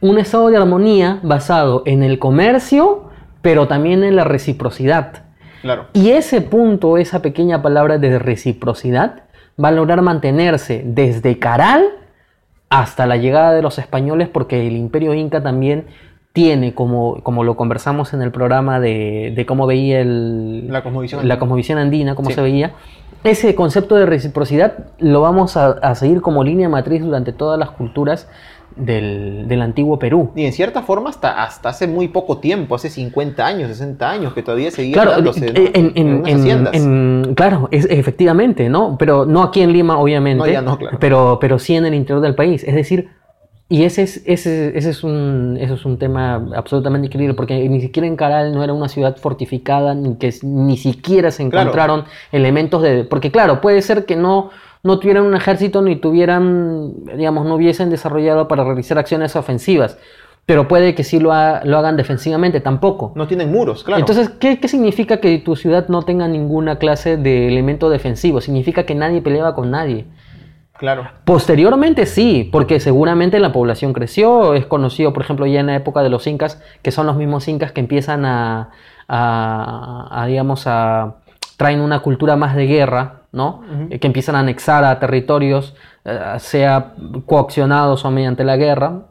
un estado de armonía basado en el comercio, pero también en la reciprocidad. Claro. Y ese punto, esa pequeña palabra de reciprocidad, va a lograr mantenerse desde Caral hasta la llegada de los españoles, porque el imperio inca también tiene, como, como lo conversamos en el programa de, de cómo veía el, La cosmovisión la andina. cosmovisión andina, cómo Sí. se veía, ese concepto de reciprocidad lo vamos a, a seguir como línea matriz durante todas las culturas del, del antiguo Perú. Y en cierta forma hasta, hasta hace muy poco tiempo, hace 50 años, 60 años, que todavía seguía Claro, eh, en, en- en- en- claro, es, efectivamente, ¿no? Pero no aquí en Lima, obviamente. No, ya no, claro. pero, pero sí en el interior del país. Es decir, y ese es, ese, ese es, un, ese es un tema absolutamente increíble, porque ni siquiera en Caral no era una ciudad fortificada, ni que ni siquiera se Claro. encontraron elementos de... Porque claro, puede ser que no, no tuvieran un ejército ni tuvieran, digamos, no hubiesen desarrollado para realizar acciones ofensivas, pero puede que sí lo, ha- lo hagan defensivamente, tampoco. No tienen muros, claro. Entonces, ¿qué, qué significa que tu ciudad no tenga ninguna clase de elemento defensivo? Significa que nadie peleaba con nadie. claro. Posteriormente sí, porque seguramente la población creció, es conocido, por ejemplo, ya en la época de los incas, que son los mismos incas que empiezan a, a- a, digamos, a traen una cultura más de guerra, ¿no? Eh, Que empiezan a anexar a territorios, eh, sea coaccionados o mediante la guerra,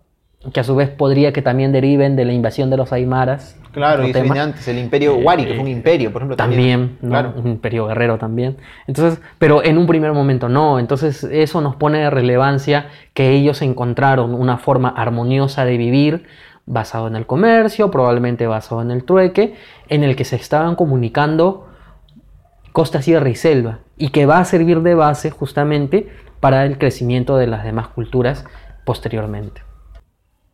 que a su vez podría que también deriven de la invasión de los aymaras. Claro, y eso viene antes, el imperio Wari, que fue un imperio, por ejemplo. También, ¿no? Claro. un imperio guerrero también. Entonces, pero en un primer momento no. Entonces, eso nos pone de relevancia que ellos encontraron una forma armoniosa de vivir basado en el comercio, probablemente basado en el trueque, en el que se estaban comunicando costa, sierra y selva, y que va a servir de base justamente para el crecimiento de las demás culturas posteriormente.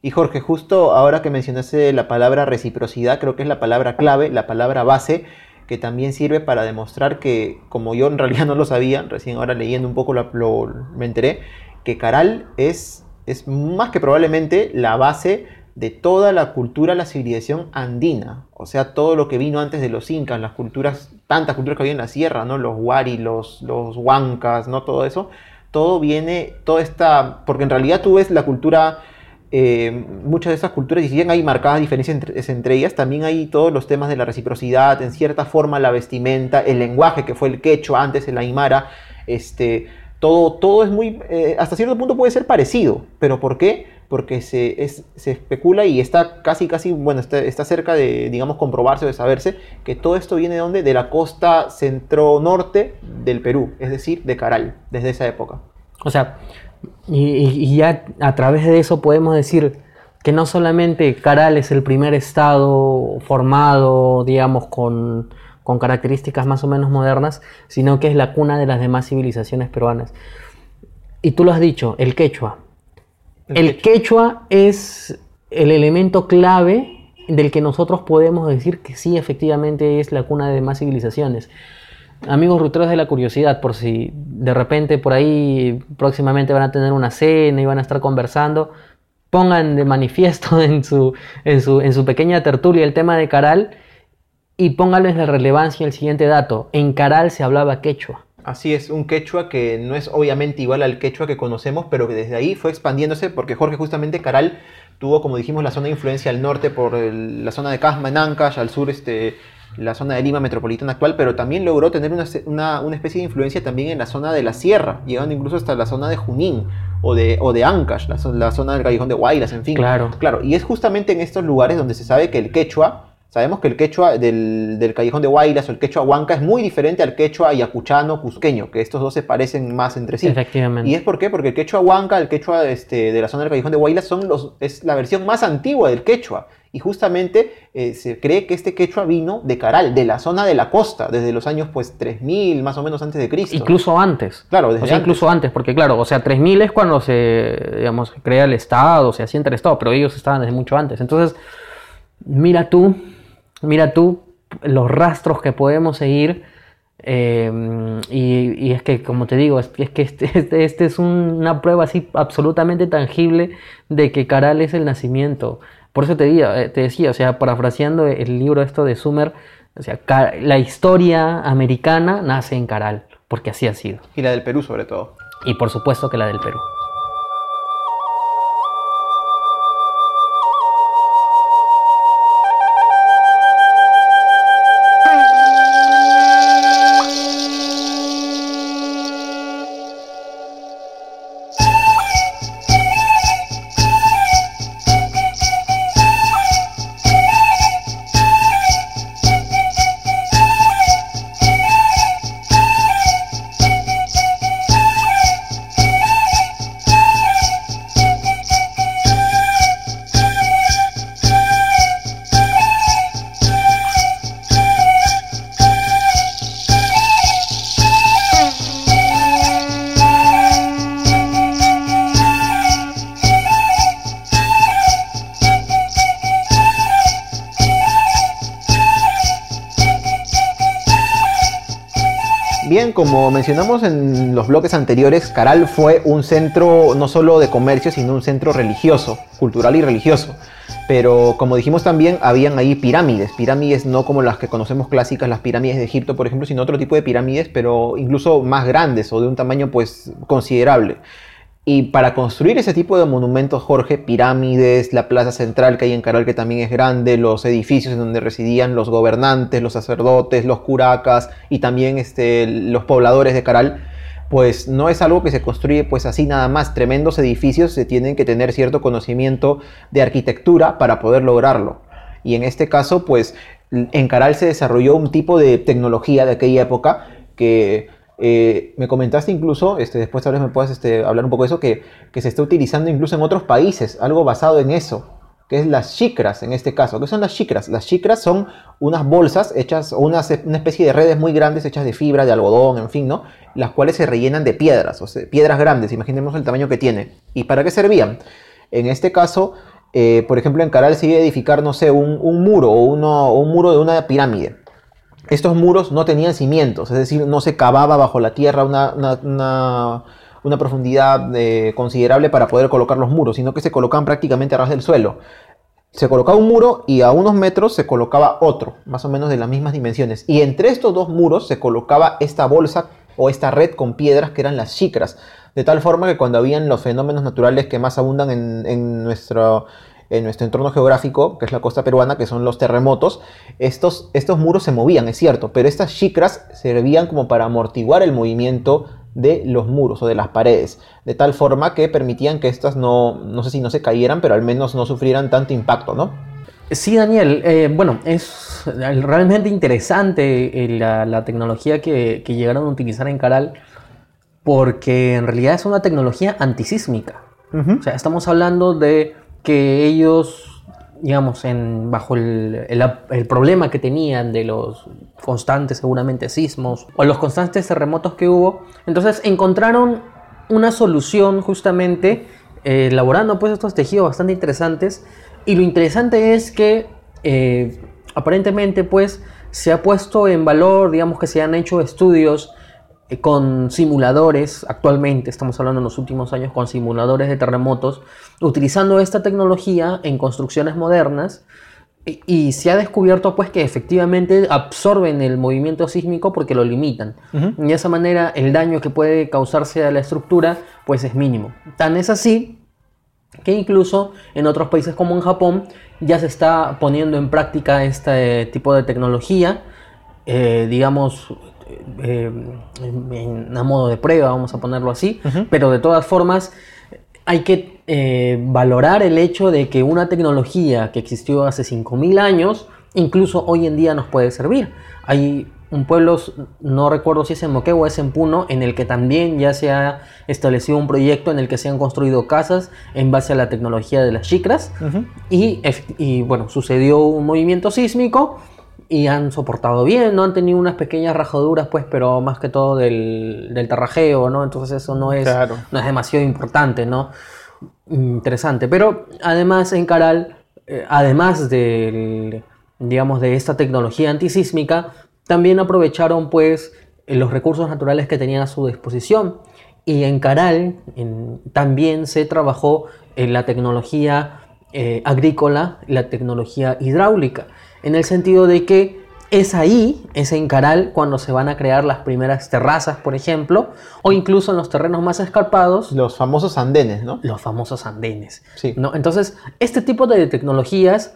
Y Jorge, justo ahora que mencionaste la palabra reciprocidad, creo que es la palabra clave, la palabra base, que también sirve para demostrar que, como yo en realidad no lo sabía, recién ahora leyendo un poco lo, me enteré, que Caral es, es más que probablemente la base de toda la cultura, la civilización andina. O sea, todo lo que vino antes de los incas, las culturas, tantas culturas que había en la sierra, ¿no? Los wari, los, los huancas, ¿no? Todo eso. Todo viene, toda esta... Porque en realidad tú ves la cultura eh, muchas de esas culturas, y si bien hay marcadas diferencias entre, ellas, también hay todos los temas de la reciprocidad, en cierta forma la vestimenta, el lenguaje que fue el quechua, antes el aymara, este, todo, todo es muy, eh, hasta cierto punto puede ser parecido, pero ¿por qué? Porque se, se especula y está casi, casi, bueno, está, cerca de, digamos, comprobarse o de saberse que todo esto viene de dónde? De la costa centro-norte del Perú, es decir, de Caral, desde esa época. O sea, y, ya a través de eso podemos decir que no solamente Caral es el primer estado formado, digamos, con, características más o menos modernas, sino que es la cuna de las demás civilizaciones peruanas. Y tú lo has dicho, el quechua. El, quechua es el elemento clave del que nosotros podemos decir que sí, efectivamente es la cuna de demás civilizaciones amigos ruteros de la curiosidad, por si de repente por ahí próximamente van a tener una cena y van a estar conversando, pongan de manifiesto en su, en su, en su pequeña tertulia el tema de Caral y pónganles la relevancia el siguiente dato. En Caral se hablaba quechua. Así es, un quechua que no es obviamente igual al quechua que conocemos, pero que desde ahí fue expandiéndose porque Jorge justamente Caral tuvo, como dijimos, la zona de influencia al norte por la zona de Casma en Ancash, al sur este, la zona de Lima metropolitana actual, pero también logró tener una, especie de influencia también en la zona de la sierra, llegando incluso hasta la zona de Junín o de, o de Ancash, la, zona del callejón de Guaylas, en fin. Claro. Claro, y es justamente en estos lugares donde se sabe que el quechua, sabemos que el quechua del, callejón de Guaylas o el quechua huanca es muy diferente al quechua ayacuchano cusqueño, que estos dos se parecen más entre sí. Efectivamente. ¿Y es por qué? Porque el quechua huanca, el quechua este, de la zona del callejón de Guaylas son los, es la versión más antigua del quechua y justamente eh, se cree que este quechua vino de Caral, de la zona de la costa, desde los años pues 3000 más o menos antes de Cristo. Incluso antes. Claro, desde o sea, incluso antes, porque claro, o sea, 3000 es cuando se, digamos, crea el Estado, se asienta el Estado, pero ellos estaban desde mucho antes. Entonces, mira tú, mira tú los rastros que podemos seguir. Eh, y, es que, como te digo, es, que este, este, este es una prueba así absolutamente tangible de que Caral es el nacimiento. Por eso te, eh, te decía, o sea, parafraseando el libro esto de Sumer, o sea, la historia americana nace en Caral, porque así ha sido. Y la del Perú sobre todo. Y por supuesto que la del Perú. Como mencionamos en los bloques anteriores, Caral fue un centro no solo de comercio, sino un centro religioso, cultural y religioso. Pero como dijimos también, habían ahí pirámides, pirámides no como las que conocemos clásicas, las pirámides de Egipto, por ejemplo, sino otro tipo de pirámides, pero incluso más grandes o de un tamaño pues considerable. Y para construir ese tipo de monumentos, Jorge, pirámides, la plaza central que hay en Caral, que también es grande, los edificios en donde residían los gobernantes, los sacerdotes, los curacas y también este, los pobladores de Caral, pues no es algo que se construye pues así nada más. Tremendos edificios se tienen que tener cierto conocimiento de arquitectura para poder lograrlo. Y en este caso, pues en Caral se desarrolló un tipo de tecnología de aquella época que eh, me comentaste incluso, este, después tal vez me puedas este, hablar un poco de eso, que, se está utilizando incluso en otros países, algo basado en eso. que es las chicras en este caso. ¿Qué son las chicras? Las chicras son unas bolsas hechas, o una, especie de redes muy grandes hechas de fibra, de algodón, en fin, ¿no? Las cuales se rellenan de piedras, o sea, piedras grandes, imaginemos el tamaño que tiene. ¿Y para qué servían? En este caso, eh, por ejemplo, en Caral se iba a edificar, no sé, un, muro o, un muro de una pirámide. Estos muros no tenían cimientos, es decir, no se cavaba bajo la tierra una, una, profundidad eh, considerable para poder colocar los muros, sino que se colocaban prácticamente a ras del suelo. Se colocaba un muro y a unos metros se colocaba otro, más o menos de las mismas dimensiones. Y entre estos dos muros se colocaba esta bolsa o esta red con piedras que eran las chicras de tal forma que cuando habían los fenómenos naturales que más abundan en, nuestro, en nuestro entorno geográfico, que es la costa peruana, que son los terremotos, estos, estos muros se movían, es cierto, pero estas chicras servían como para amortiguar el movimiento de los muros o de las paredes, de tal forma que permitían que estas no, no sé si no se cayeran, pero al menos no sufrieran tanto impacto, ¿no? Sí, Daniel, eh, bueno, es realmente interesante eh, la, tecnología que, que, llegaron a utilizar en Caral porque en realidad es una tecnología antisísmica. O sea, estamos hablando de que ellos, digamos, en, bajo el, problema que tenían de los constantes, seguramente, sismos o los constantes terremotos que hubo, entonces encontraron una solución justamente eh, elaborando pues estos tejidos bastante interesantes. Y lo interesante es que eh, aparentemente pues se ha puesto en valor, digamos que se han hecho estudios eh, con simuladores, actualmente estamos hablando en los últimos años con simuladores de terremotos, utilizando esta tecnología en construcciones modernas y, se ha descubierto pues que efectivamente absorben el movimiento sísmico porque lo limitan. Y de esa manera el daño que puede causarse a la estructura pues es mínimo. Tan es así que incluso en otros países como en Japón ya se está poniendo en práctica este tipo de tecnología, eh, digamos, eh, en, a modo de prueba, vamos a ponerlo así, pero de todas formas hay que eh, valorar el hecho de que una tecnología que existió hace 5.000 años, incluso hoy en día nos puede servir. Hay un pueblo, no recuerdo si es en Moquegua o es en Puno, en el que también ya se ha establecido un proyecto en el que se han construido casas en base a la tecnología de las chicras. y, y, bueno, sucedió un movimiento sísmico y han soportado bien, ¿no? Han tenido unas pequeñas rajaduras, pues, pero más que todo del, del terrajeo, ¿no? Entonces eso no es, no es demasiado importante, ¿no? Interesante. Pero además en Caral, eh, además de, digamos, de esta tecnología antisísmica, también aprovecharon, pues, los recursos naturales que tenían a su disposición. Y en Caral también se trabajó en la tecnología eh, agrícola, la tecnología hidráulica en el sentido de que es ahí, es en Caral, cuando se van a crear las primeras terrazas, por ejemplo, o incluso en los terrenos más escarpados. Los famosos andenes, ¿no? Los famosos andenes. Sí. ¿no? Entonces, este tipo de tecnologías,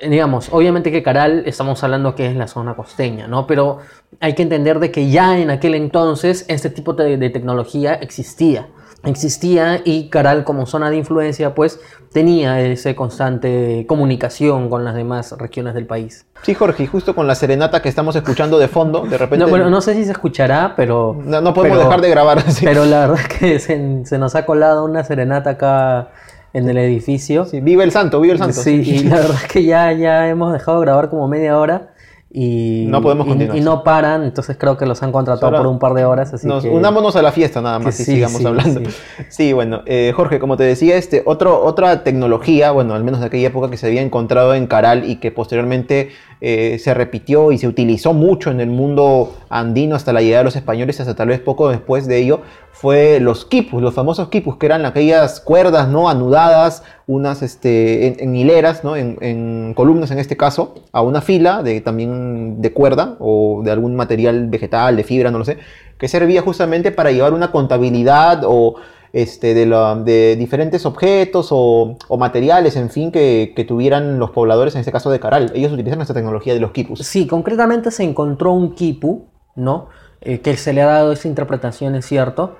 digamos, obviamente que Caral estamos hablando que es la zona costeña, ¿no? Pero hay que entender de que ya en aquel entonces este tipo de tecnología existía existía y Caral como zona de influencia pues tenía esa constante comunicación con las demás regiones del país. Sí, Jorge, justo con la serenata que estamos escuchando de fondo, de repente... No, bueno, no sé si se escuchará, pero... No, podemos dejar de grabar así. Pero la verdad es que se, nos ha colado una serenata acá en el edificio. Sí, vive el santo, vive el santo. Sí, y la verdad es que ya, ya hemos dejado de grabar como media hora y no podemos y, no paran, entonces creo que los han contratado por un par de horas. Así unámonos a la fiesta nada más y sigamos hablando. Sí, bueno, eh, Jorge, como te decía, este, otro, otra tecnología, bueno, al menos de aquella época que se había encontrado en Caral y que posteriormente eh, se repitió y se utilizó mucho en el mundo andino hasta la llegada de los españoles, hasta tal vez poco después de ello, fue los quipus, los famosos quipus, que eran aquellas cuerdas no anudadas, unas este, en, hileras, ¿no? En, columnas en este caso, a una fila de, también de cuerda o de algún material vegetal, de fibra, no lo sé, que servía justamente para llevar una contabilidad o este, de, de, diferentes objetos o, materiales, en fin, que, tuvieran los pobladores, en este caso de Caral. Ellos utilizan esta tecnología de los quipus. Sí, concretamente se encontró un quipu, ¿no? Eh, que se le ha dado esa interpretación, es cierto.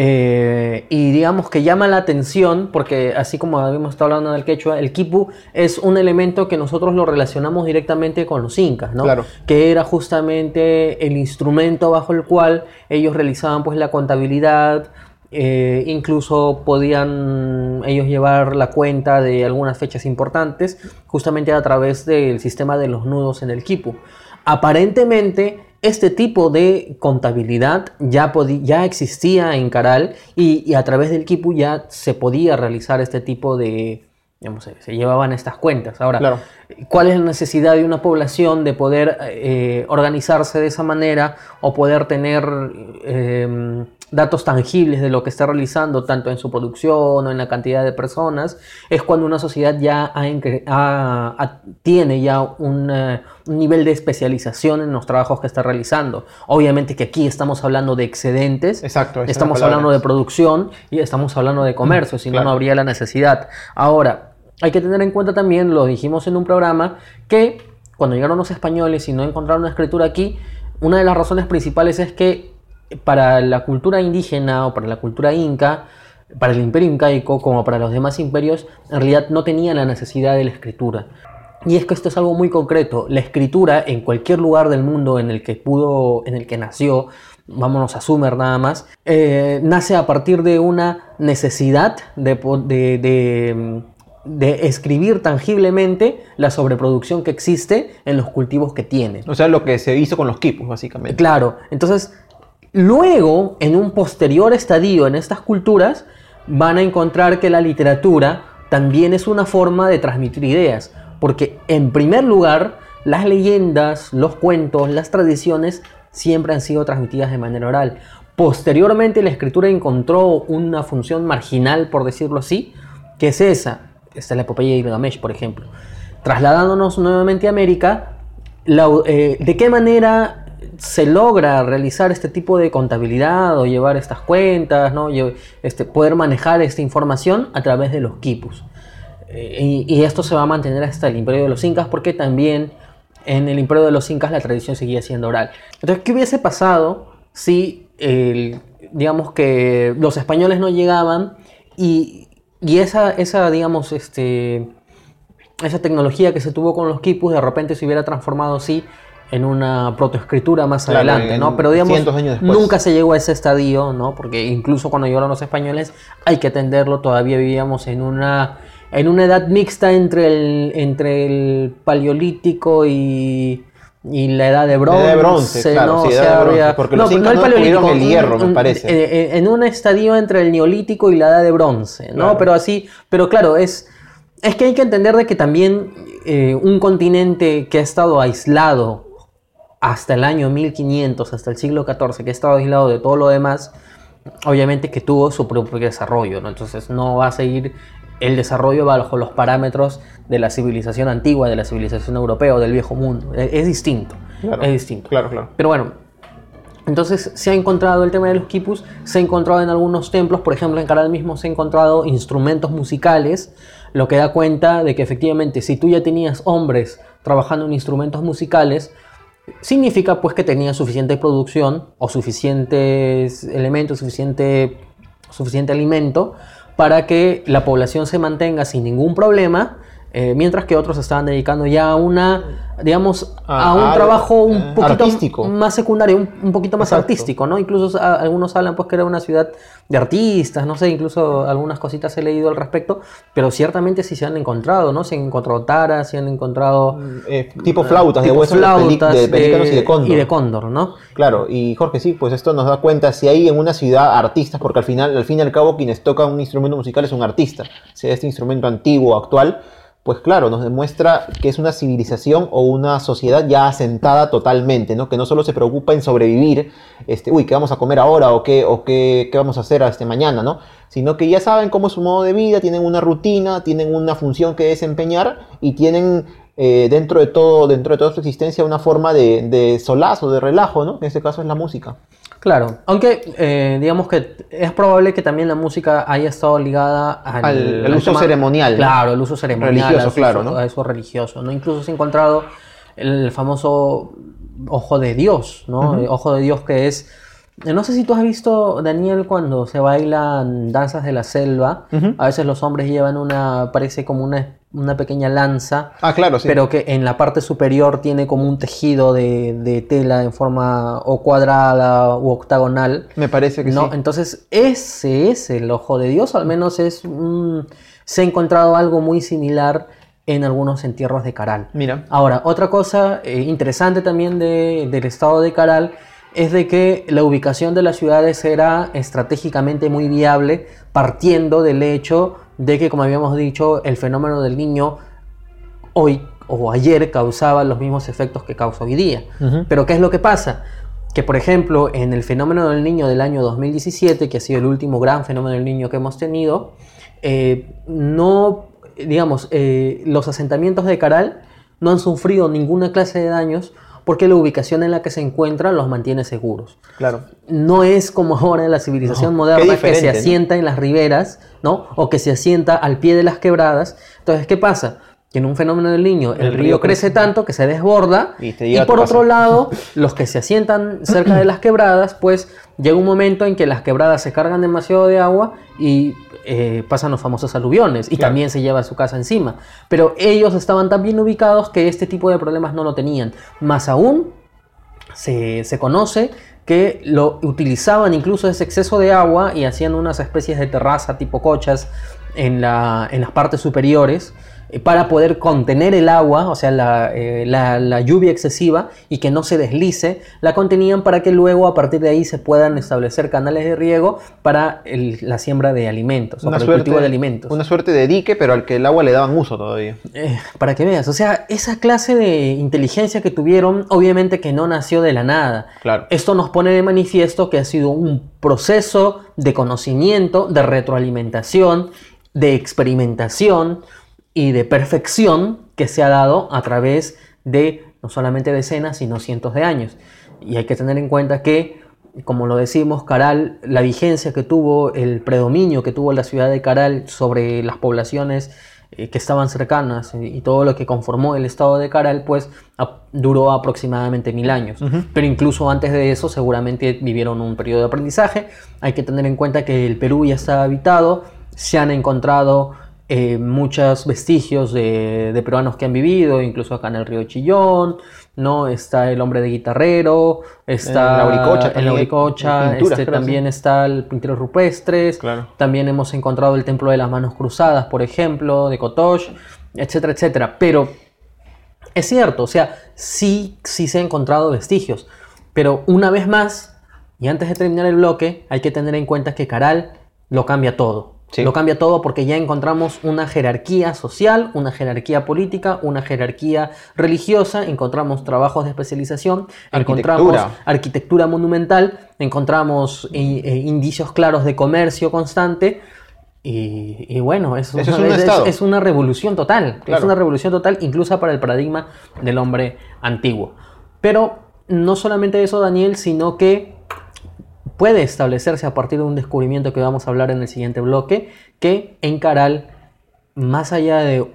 Eh, y digamos que llama la atención porque así como habíamos estado hablando del quechua, el quipu es un elemento que nosotros lo relacionamos directamente con los incas, ¿no? Claro. Que era justamente el instrumento bajo el cual ellos realizaban pues la contabilidad, eh, incluso podían ellos llevar la cuenta de algunas fechas importantes justamente a través del sistema de los nudos en el Kipu. Aparentemente, este tipo de contabilidad ya, ya existía en Caral y, a través del Kipu ya se podía realizar este tipo de, digamos, se llevaban estas cuentas. Ahora, ¿cuál es la necesidad de una población de poder eh, organizarse de esa manera o poder tener eh, datos tangibles de lo que está realizando, tanto en su producción o en la cantidad de personas, es cuando una sociedad ya tiene ya un, nivel de especialización en los trabajos que está realizando. Obviamente que aquí estamos hablando de excedentes, Exacto, estamos hablando de producción y estamos hablando de comercio, si no, no habría la necesidad. Ahora, hay que tener en cuenta también, lo dijimos en un programa, que cuando llegaron los españoles y no encontraron una escritura aquí, una de las razones principales es que para la cultura indígena o para la cultura inca, para el imperio incaico como para los demás imperios, en realidad no tenían la necesidad de la escritura. Y es que esto es algo muy concreto. La escritura en cualquier lugar del mundo en el que pudo, en el que nació, vámonos a Sumer nada más, eh, nace a partir de una necesidad de, de, de, escribir tangiblemente la sobreproducción que existe en los cultivos que tiene. O sea, lo que se hizo con los quipos, básicamente. Claro, entonces Luego, en un posterior estadio en estas culturas, van a encontrar que la literatura también es una forma de transmitir ideas, porque en primer lugar, las leyendas, los cuentos, las tradiciones siempre han sido transmitidas de manera oral. Posteriormente, la escritura encontró una función marginal, por decirlo así, que es esa. Esta es la epopeya de Gilgamesh, por ejemplo. Trasladándonos nuevamente a América, eh, ¿de qué manera se logra realizar este tipo de contabilidad o llevar estas cuentas, ¿no? este, poder manejar esta información a través de los quipus. Eh, y, esto se va a mantener hasta el imperio de los incas porque también en el imperio de los incas la tradición seguía siendo oral. Entonces, ¿qué hubiese pasado si, digamos que los españoles no llegaban y, y esa, esa, digamos, este, esa tecnología que se tuvo con los quipus de repente se hubiera transformado así en una protoescritura más adelante, ¿no? Pero digamos, nunca se llegó a ese estadio, ¿no? Porque incluso cuando llegaron los españoles, hay que atenderlo, todavía vivíamos en una en una edad mixta entre el entre el paleolítico y y la edad de bronce, de bronce claro, sí, edad de bronce, porque los no, el paleolítico, el hierro, me parece. Eh, eh, en un estadio entre el neolítico y la edad de bronce, ¿no? Pero así, pero claro, es es que hay que entender de que también eh, un continente que ha estado aislado hasta el año 1500, hasta el siglo XIV, que ha estado aislado de todo lo demás, obviamente que tuvo su propio desarrollo, ¿no? Entonces no va a seguir el desarrollo bajo los parámetros de la civilización antigua, de la civilización europea o del viejo mundo. Es, es distinto. es distinto. Claro, claro. Pero bueno, entonces se ha encontrado el tema de los quipus, se ha encontrado en algunos templos, por ejemplo en Caral mismo se ha encontrado instrumentos musicales, lo que da cuenta de que efectivamente si tú ya tenías hombres trabajando en instrumentos musicales, significa pues que tenía suficiente producción o suficientes elementos, suficiente, suficiente alimento para que la población se mantenga sin ningún problema eh, mientras que otros estaban dedicando ya a una, digamos, a, un trabajo un eh, poquito más secundario, un, poquito más artístico, ¿no? Incluso algunos hablan pues que era una ciudad de artistas, no sé, incluso algunas cositas he leído al respecto, pero ciertamente sí se han encontrado, ¿no? Se han encontrado taras, se han encontrado... Mm, eh, tipo flautas, de huesos de, pelícanos y de cóndor. Y de cóndor, ¿no? Claro, y Jorge, sí, pues esto nos da cuenta, si hay en una ciudad artistas, porque al final, al fin y al cabo, quienes tocan un instrumento musical es un artista, sea este instrumento antiguo o actual, pues claro, nos demuestra que es una civilización o una sociedad ya asentada totalmente, ¿no? Que no solo se preocupa en sobrevivir, este, uy, ¿qué vamos a comer ahora o qué, o qué, qué vamos a hacer este mañana, ¿no? Sino que ya saben cómo es su modo de vida, tienen una rutina, tienen una función que desempeñar y tienen eh, dentro, de todo, dentro de toda su existencia una forma de, de solazo, de relajo, ¿no? En este caso es la música. Claro, aunque eh, digamos que es probable que también la música haya estado ligada al, uso ceremonial. Claro, el uso ceremonial. Religioso, claro, ¿no? A eso religioso, ¿no? Incluso se ha encontrado el famoso ojo de Dios, ¿no? Ojo de Dios que es No sé si tú has visto, Daniel, cuando se bailan danzas de la selva, a veces los hombres llevan una, parece como una, una pequeña lanza, Ah, claro, sí. pero que en la parte superior tiene como un tejido de, de tela en forma o cuadrada u octagonal. Me parece que ¿no? sí. Entonces, ese es el ojo de Dios, al menos es un- se ha encontrado algo muy similar en algunos entierros de Caral. Mira. Ahora, otra cosa eh, interesante también de- del estado de Caral es de que la ubicación de las ciudades era estratégicamente muy viable, partiendo del hecho de que, como habíamos dicho, el fenómeno del niño hoy o ayer causaba los mismos efectos que causa hoy día. Pero ¿qué es lo que pasa? Que, por ejemplo, en el fenómeno del niño del año 2017, que ha sido el último gran fenómeno del niño que hemos tenido, eh, no, digamos, eh, los asentamientos de Caral no han sufrido ninguna clase de daños porque la ubicación en la que se encuentran los mantiene seguros. Claro. No es como ahora en la civilización No, moderna que se ¿no? asienta en las riberas, ¿no? O que se asienta al pie de las quebradas. Entonces, ¿qué pasa? Que en un fenómeno del niño el, El río, río crece crece. tanto que se desborda Y a por otro lado, los que se asientan cerca de las quebradas, pues llega un momento en que las quebradas se cargan demasiado de agua y eh, pasan los famosos aluviones y Claro. también se lleva su casa encima. Pero ellos estaban tan bien ubicados que este tipo de problemas no lo tenían. Más aún, se, se conoce que lo utilizaban incluso ese exceso de agua y hacían unas especies de terraza tipo cochas en, la- en las partes superiores para poder contener el agua, o sea, la, eh, la- la lluvia excesiva y que no se deslice, la contenían para que luego a partir de ahí se puedan establecer canales de riego para el- la siembra de alimentos, o para el cultivo de alimentos. una suerte de dique, pero al que el agua le daban uso todavía. Eh, para que veas, o sea, esa clase de inteligencia que tuvieron, obviamente que no nació de la nada. Claro. Esto nos pone de manifiesto que ha sido un proceso de conocimiento, de retroalimentación, de experimentación y de perfección que se ha dado a través de no solamente decenas, sino cientos de años. Y hay que tener en cuenta que, como lo decimos, Caral, la vigencia que tuvo, el predominio que tuvo la ciudad de Caral sobre las poblaciones eh, que estaban cercanas eh, y todo lo que conformó el estado de Caral, pues a- duró aproximadamente mil años. Pero incluso antes de eso seguramente vivieron un periodo de aprendizaje. Hay que tener en cuenta que el Perú ya está habitado, se han encontrado eh, muchos vestigios de, de peruanos que han vivido, incluso acá en el río Chillón, ¿no? Está el hombre de guitarrero, está En la Uricocha en también la hay Uricocha, pinturas, este, también sí. está el pintero rupestres, Claro. también hemos encontrado el templo de las manos cruzadas, por ejemplo, de Kotosh, etcétera, etcétera. Pero es cierto, o sea, sí, sí se han encontrado vestigios. Pero una vez más, y antes de terminar el bloque, hay que tener en cuenta que Caral lo cambia todo. Sí. Lo cambia todo porque ya encontramos una jerarquía social, una jerarquía política, una jerarquía religiosa, encontramos trabajos de especialización, encontramos Arquitectura. arquitectura monumental, encontramos eh, eh, indicios claros de comercio constante. Y, y bueno, es, Eso es una, un es- estado. es una revolución total. Es una revolución total, incluso para el paradigma del hombre antiguo. Pero no solamente eso, Daniel, sino que puede establecerse a partir de un descubrimiento que vamos a hablar en el siguiente bloque, que en Caral, más allá de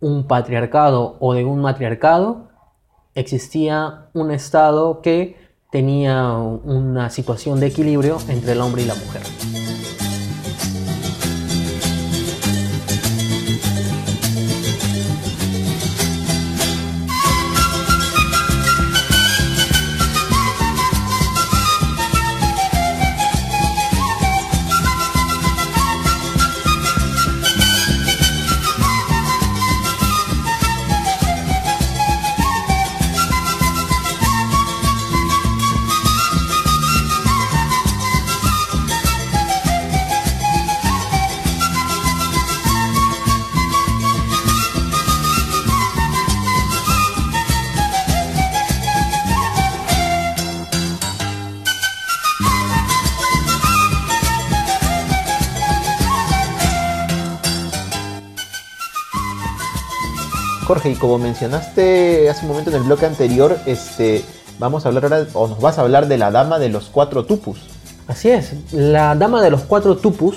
un patriarcado o de un matriarcado, existía un estado que tenía una situación de equilibrio entre el hombre y la mujer. Jorge, y como mencionaste hace un momento en el bloque anterior, este, vamos a hablar ahora, o nos vas a hablar de la dama de los cuatro tupus. Así es, la dama de los cuatro tupus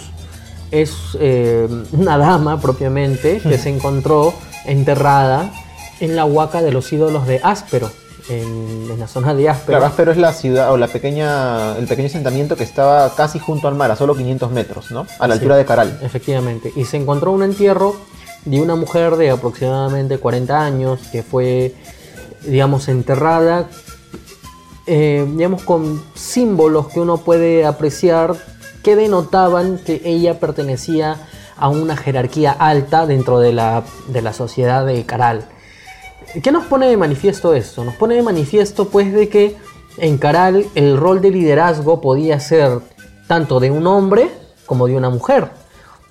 es eh, una dama propiamente que se encontró enterrada en la huaca de los ídolos de Áspero. en, en la zona de Áspero. Claro, Áspero es la ciudad o la pequeña, el pequeño asentamiento que estaba casi junto al mar, a solo 500 metros, ¿no? A la Sí. altura de Caral. Efectivamente. Y se encontró un entierro de una mujer de aproximadamente 40 años que fue, digamos, enterrada, eh, digamos, con símbolos que uno puede apreciar que denotaban que ella pertenecía a una jerarquía alta dentro de la, de la sociedad de Caral. ¿Qué nos pone de manifiesto esto? Nos pone de manifiesto pues de que en Caral el rol de liderazgo podía ser tanto de un hombre como de una mujer.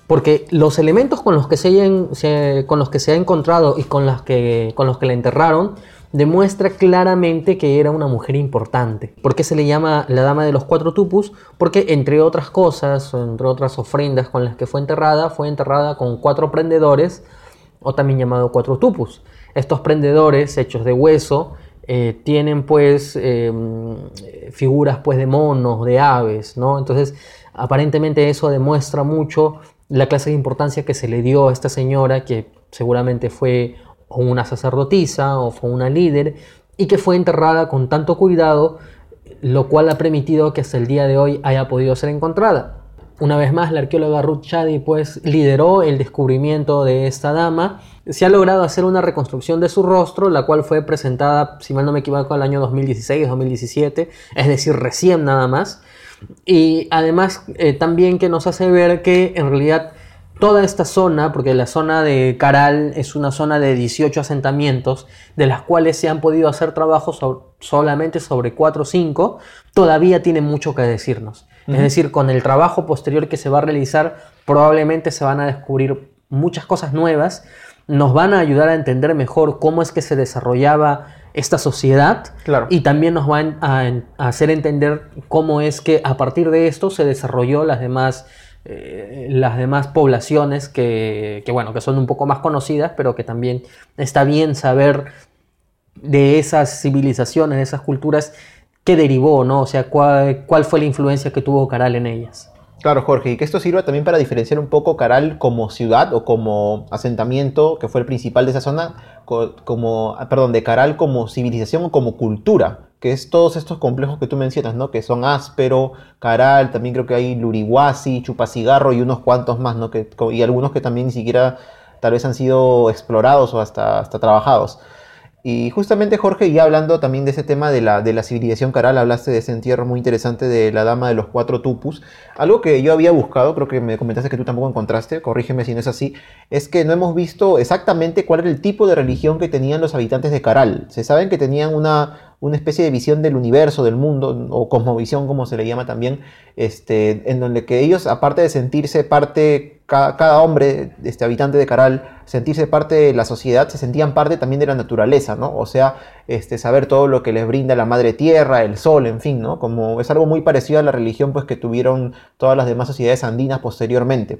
Porque los elementos con los que se, con los que se ha encontrado y con, las que, con los que la enterraron demuestra claramente que era una mujer importante. ¿Por qué se le llama la dama de los cuatro tupus? Porque entre otras cosas, entre otras ofrendas con las que fue enterrada, fue enterrada con cuatro prendedores o también llamado cuatro tupus. Estos prendedores hechos de hueso eh, tienen pues eh, figuras pues de monos, de aves, ¿no? Entonces aparentemente eso demuestra mucho la clase de importancia que se le dio a esta señora que seguramente fue una sacerdotisa o fue una líder y que fue enterrada con tanto cuidado lo cual ha permitido que hasta el día de hoy haya podido ser encontrada. Una vez más, la arqueóloga Ruth Chadi pues lideró el descubrimiento de esta dama. Se ha logrado hacer una reconstrucción de su rostro, la cual fue presentada, si mal no me equivoco, el año 2016-2017, es decir, recién nada más. Y además eh, también que nos hace ver que en realidad toda esta zona, porque la zona de Caral es una zona de 18 asentamientos, de las cuales se han podido hacer trabajos so- solamente sobre 4 o 5, todavía tiene mucho que decirnos. Es decir, con el trabajo posterior que se va a realizar, probablemente se van a descubrir muchas cosas nuevas, nos van a ayudar a entender mejor cómo es que se desarrollaba esta sociedad Claro. y también nos van a, a hacer entender cómo es que a partir de esto se desarrolló las demás, eh, las demás poblaciones que, que, bueno, que son un poco más conocidas, pero que también está bien saber de esas civilizaciones, de esas culturas, qué derivó, ¿no? O sea, cuál, cuál fue la influencia que tuvo Caral en ellas. Claro, Jorge, y que esto sirva también para diferenciar un poco Caral como ciudad o como asentamiento, que fue el principal de esa zona, co- como, ah, perdón, de Caral como civilización o como cultura, que es todos estos complejos que tú mencionas, ¿no? Que son Áspero, Caral, también creo que hay Lurihuasi, Chupacigarro y unos cuantos más, ¿no? Que, y algunos que también ni siquiera tal vez han sido explorados o hasta, hasta trabajados. Y justamente Jorge, ya hablando también de ese tema de la, de la civilización caral, hablaste de ese entierro muy interesante de la dama de los cuatro tupus. Algo que yo había buscado, creo que me comentaste que tú tampoco encontraste, corrígeme si no es así, es que no hemos visto exactamente cuál era el tipo de religión que tenían los habitantes de Caral. Se saben que tenían una, una especie de visión del universo, del mundo, o cosmovisión como se le llama también, este, en donde que ellos, aparte de sentirse parte, ca- cada, hombre, este habitante de Caral, sentirse parte de la sociedad, se sentían parte también de la naturaleza, ¿no? O sea, este, saber todo lo que les brinda la madre tierra, el sol, en fin, ¿no? Como es algo muy parecido a la religión pues, que tuvieron todas las demás sociedades andinas posteriormente.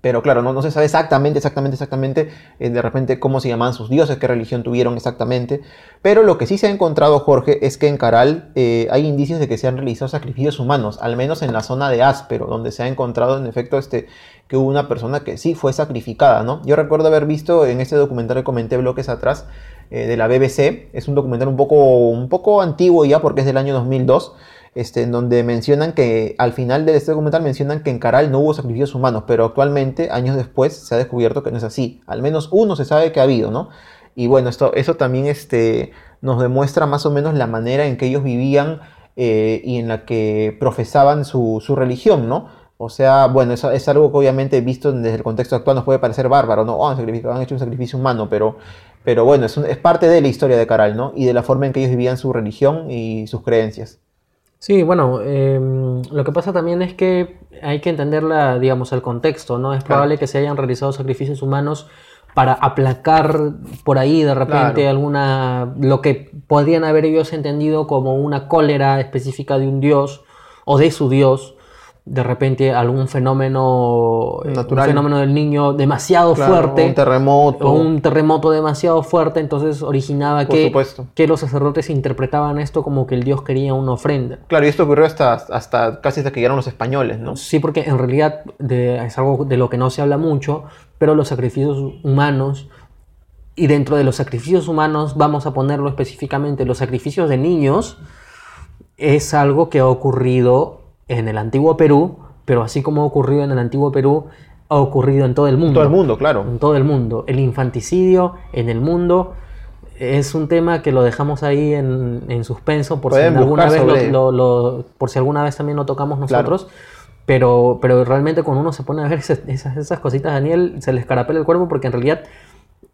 Pero claro, no, no se sabe exactamente, exactamente, exactamente eh, de repente cómo se llamaban sus dioses, qué religión tuvieron exactamente. Pero lo que sí se ha encontrado, Jorge, es que en Caral eh, hay indicios de que se han realizado sacrificios humanos, al menos en la zona de Áspero, donde se ha encontrado en efecto este, que hubo una persona que sí fue sacrificada, ¿no? Yo recuerdo haber visto en este documental que comenté bloques atrás eh, de la BBC, es un documental un poco, un poco antiguo ya porque es del año 2002, este, en donde mencionan que al final de este documental mencionan que en Caral no hubo sacrificios humanos, pero actualmente, años después, se ha descubierto que no es así. Al menos uno se sabe que ha habido, ¿no? Y bueno, esto, eso también este, nos demuestra más o menos la manera en que ellos vivían eh, y en la que profesaban su, su religión, ¿no? O sea, bueno, eso es algo que obviamente visto desde el contexto actual nos puede parecer bárbaro, ¿no? Oh, han, hecho un sacrificio humano, pero, pero bueno, es, es parte de la historia de Caral, ¿no? Y de la forma en que ellos vivían su religión y sus creencias. Sí, bueno, eh, lo que pasa también es que hay que entender la, digamos, el contexto, ¿no? Es Claro. probable que se hayan realizado sacrificios humanos para aplacar por ahí de repente Claro. alguna, lo que podrían haber ellos entendido como una cólera específica de un dios o de su dios, de repente algún fenómeno, eh, Natural. un fenómeno del niño demasiado Claro, fuerte, Un terremoto. o un terremoto demasiado fuerte, entonces originaba Por que, supuesto. que los sacerdotes interpretaban esto como que el dios quería una ofrenda. Claro, y esto ocurrió hasta, hasta casi hasta que llegaron los españoles, ¿no? Sí, porque en realidad de- es algo de lo que no se habla mucho, pero los sacrificios humanos y dentro de los sacrificios humanos, vamos a ponerlo específicamente, los sacrificios de niños, es algo que ha ocurrido en el antiguo Perú, pero así como ha ocurrido en el antiguo Perú, ha ocurrido en todo el mundo. Todo el mundo, claro. En todo el mundo. El infanticidio en el mundo es un tema que lo dejamos ahí en, suspenso por si, alguna vez lo, por si alguna vez también lo tocamos nosotros. Pero, pero realmente cuando uno se pone a ver esas, esas cositas, Daniel, se le escarapela el cuerpo porque en realidad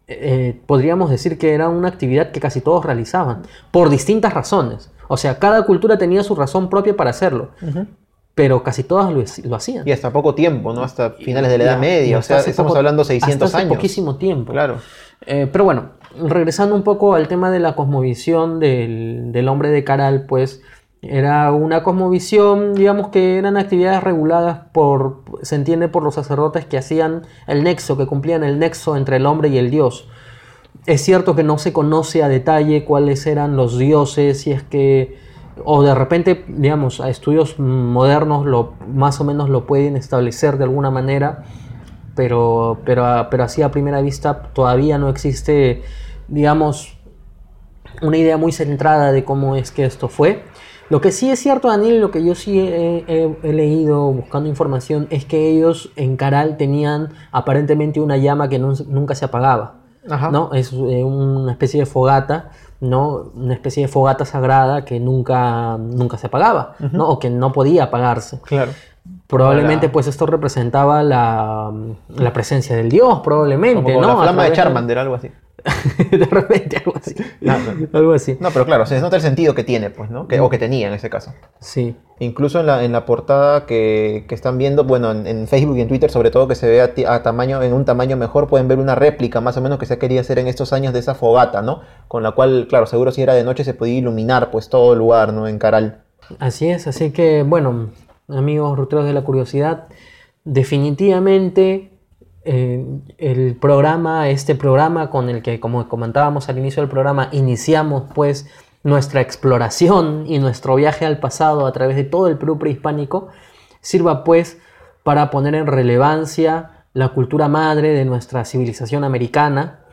eh, podríamos decir que era una actividad que casi todos realizaban, por distintas razones. O sea, cada cultura tenía su razón propia para hacerlo. Pero casi todas lo, hacían. Y hasta poco tiempo, ¿no? Hasta finales de la Edad Media. O sea, estamos hablando 600 hasta hace poquísimo tiempo. Claro. Eh, pero bueno, regresando un poco al tema de la cosmovisión del, del hombre de Caral, pues era una cosmovisión, digamos que eran actividades reguladas por, se entiende por los sacerdotes que hacían el nexo, que cumplían el nexo entre el hombre y el dios. Es cierto que no se conoce a detalle cuáles eran los dioses, si es que, o de repente, digamos, a estudios modernos lo, más o menos lo pueden establecer de alguna manera, pero, pero, pero así a primera vista todavía no existe, digamos, una idea muy centrada de cómo es que esto fue. Lo que sí es cierto, Daniel, lo que yo sí he, leído buscando información es que ellos en Caral tenían aparentemente una llama que nunca se apagaba. ¿no? Es eh, una especie de fogata, ¿no? Una especie de fogata sagrada que nunca, nunca se apagaba, ¿no? O que no podía apagarse. Claro. Probablemente pues esto representaba la, presencia del dios, probablemente, Como ¿no? La flama de Charmander, algo así. de repente, algo así. No, Algo así. No, pero claro, se nota el sentido que tiene, pues, ¿no? o que tenía en ese caso. Sí. Incluso en la, en la portada que, que están viendo, bueno, en, Facebook y en Twitter, sobre todo que se ve a, tamaño, en un tamaño mejor, pueden ver una réplica más o menos que se quería hacer en estos años de esa fogata, ¿no? Con la cual, claro, seguro si era de noche se podía iluminar, pues, todo el lugar, ¿no? En Caral. Así es, así que, bueno, amigos ruteros de la curiosidad, definitivamente el programa, este programa con el que, como comentábamos al inicio del programa, iniciamos pues nuestra exploración y nuestro viaje al pasado a través de todo el Perú prehispánico, sirva pues para poner en relevancia la cultura madre de nuestra civilización americana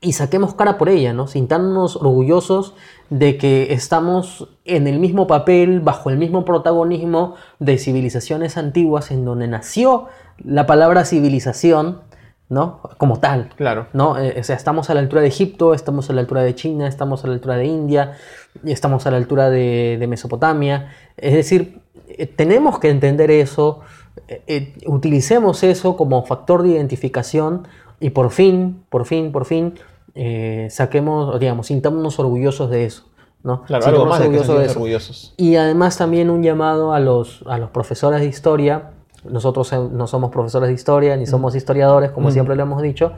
y saquemos cara por ella, ¿no? Sintámonos orgullosos de que estamos en el mismo papel, bajo el mismo protagonismo de civilizaciones antiguas en donde nació la palabra civilización, ¿no? Como tal. Claro. ¿no? Eh, o sea, estamos a la altura de Egipto, estamos a la altura de China, estamos a la altura de India, estamos a la altura de, Mesopotamia. Es decir, eh, tenemos que entender eso, eh, utilicemos eso como factor de identificación y por fin, por fin, por fin, saquemos, digamos, sintámonos orgullosos de eso. ¿no? Claro, algo más de eso. orgullosos. Y además también un llamado a los, a los profesores de historia nosotros eh, no somos profesores de historia ni somos historiadores, como siempre lo hemos dicho,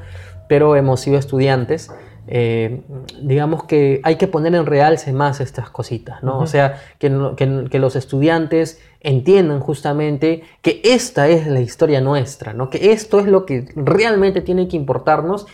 pero hemos sido estudiantes. Eh, digamos que hay que poner en realce más estas cositas, ¿no? O sea, que, que, los estudiantes entiendan justamente que esta es la historia nuestra, ¿no? Que esto es lo que realmente tiene que importarnos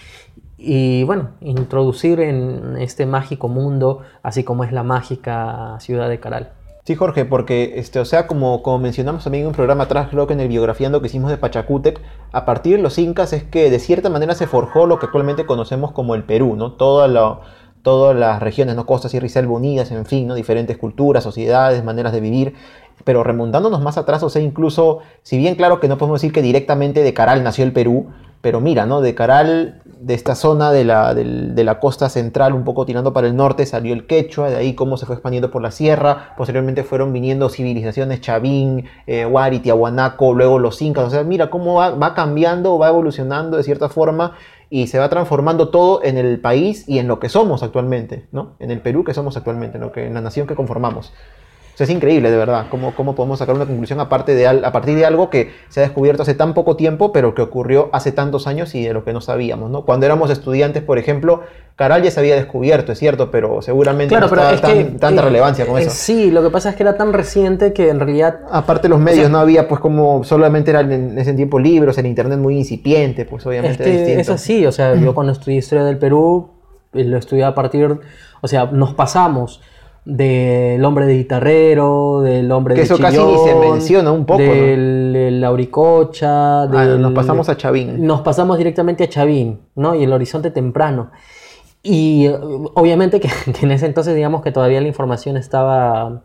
y, bueno, introducir en este mágico mundo, así como es la mágica ciudad de Caral. Sí, Jorge, porque, este, o sea, como, como mencionamos también en un programa atrás, creo que en el biografiando que hicimos de Pachacútec, a partir de los incas es que de cierta manera se forjó lo que actualmente conocemos como el Perú, ¿no? Toda la, todas las regiones, ¿no? Costa, Sierra y Selva unidas, en fin, ¿no? Diferentes culturas, sociedades, maneras de vivir. Pero remontándonos más atrás, o sea, incluso, si bien claro que no podemos decir que directamente de Caral nació el Perú, pero mira, ¿no? De Caral, de esta zona de la, de, la, costa central, un poco tirando para el norte, salió el quechua, de ahí cómo se fue expandiendo por la sierra, posteriormente fueron viniendo civilizaciones Chavín, eh, Huari, luego los incas, o sea, mira cómo va, va cambiando, va evolucionando de cierta forma y se va transformando todo en el país y en lo que somos actualmente, ¿no? En el Perú que somos actualmente, ¿no? que, en la nación que conformamos es increíble, de verdad, cómo, cómo podemos sacar una conclusión aparte de, a partir de algo que se ha descubierto hace tan poco tiempo, pero que ocurrió hace tantos años y de lo que no sabíamos. ¿no? Cuando éramos estudiantes, por ejemplo, Caral ya se había descubierto, es cierto, pero seguramente no estaba tanta relevancia con eso. sí, lo que pasa es que era tan reciente que en realidad... Aparte los medios no había, pues como solamente eran en ese tiempo libros, el internet muy incipiente, pues obviamente es, que es así, o sea, yo cuando estudié Historia del Perú, eh, lo estudié a partir, o sea, nos pasamos del hombre de guitarrero, del hombre Que de eso casi ni se menciona un poco, ¿no? del, del Lauricocha, Ah, nos pasamos a Chavín. nos pasamos directamente a Chavín, ¿no? Y el horizonte temprano. Y eh, obviamente que, que en ese entonces, digamos que todavía la información estaba...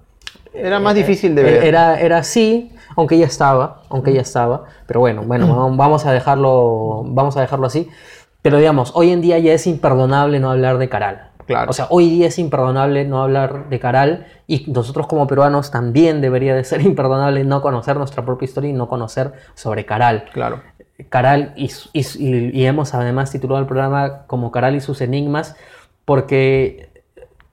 Era más difícil de ver. Eh, Era, era así, aunque ya estaba, aunque ya estaba. Pero bueno, bueno, vamos- vamos a dejarlo, vamos a dejarlo así. Pero digamos, hoy en día ya es imperdonable no hablar de Caral. Claro. O sea, hoy día es imperdonable no hablar de Caral y nosotros como peruanos también debería de ser imperdonable no conocer nuestra propia historia y no conocer sobre Caral. Claro. Caral y hemos además titulado el programa como Caral y sus enigmas porque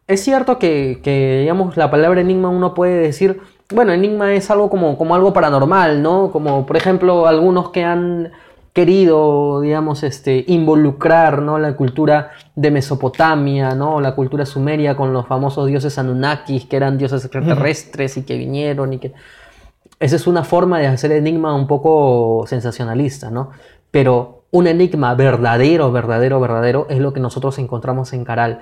es cierto que, que, digamos la palabra enigma uno puede decir bueno enigma es algo como, como algo paranormal no como por ejemplo algunos que han querido digamos este involucrar no la cultura de Mesopotamia no la cultura sumeria con los famosos dioses Anunnakis que eran dioses extraterrestres y que vinieron y que esa es una forma de hacer enigma un poco sensacionalista, ¿no? Pero un enigma verdadero, verdadero, verdadero es lo que nosotros encontramos en Caral.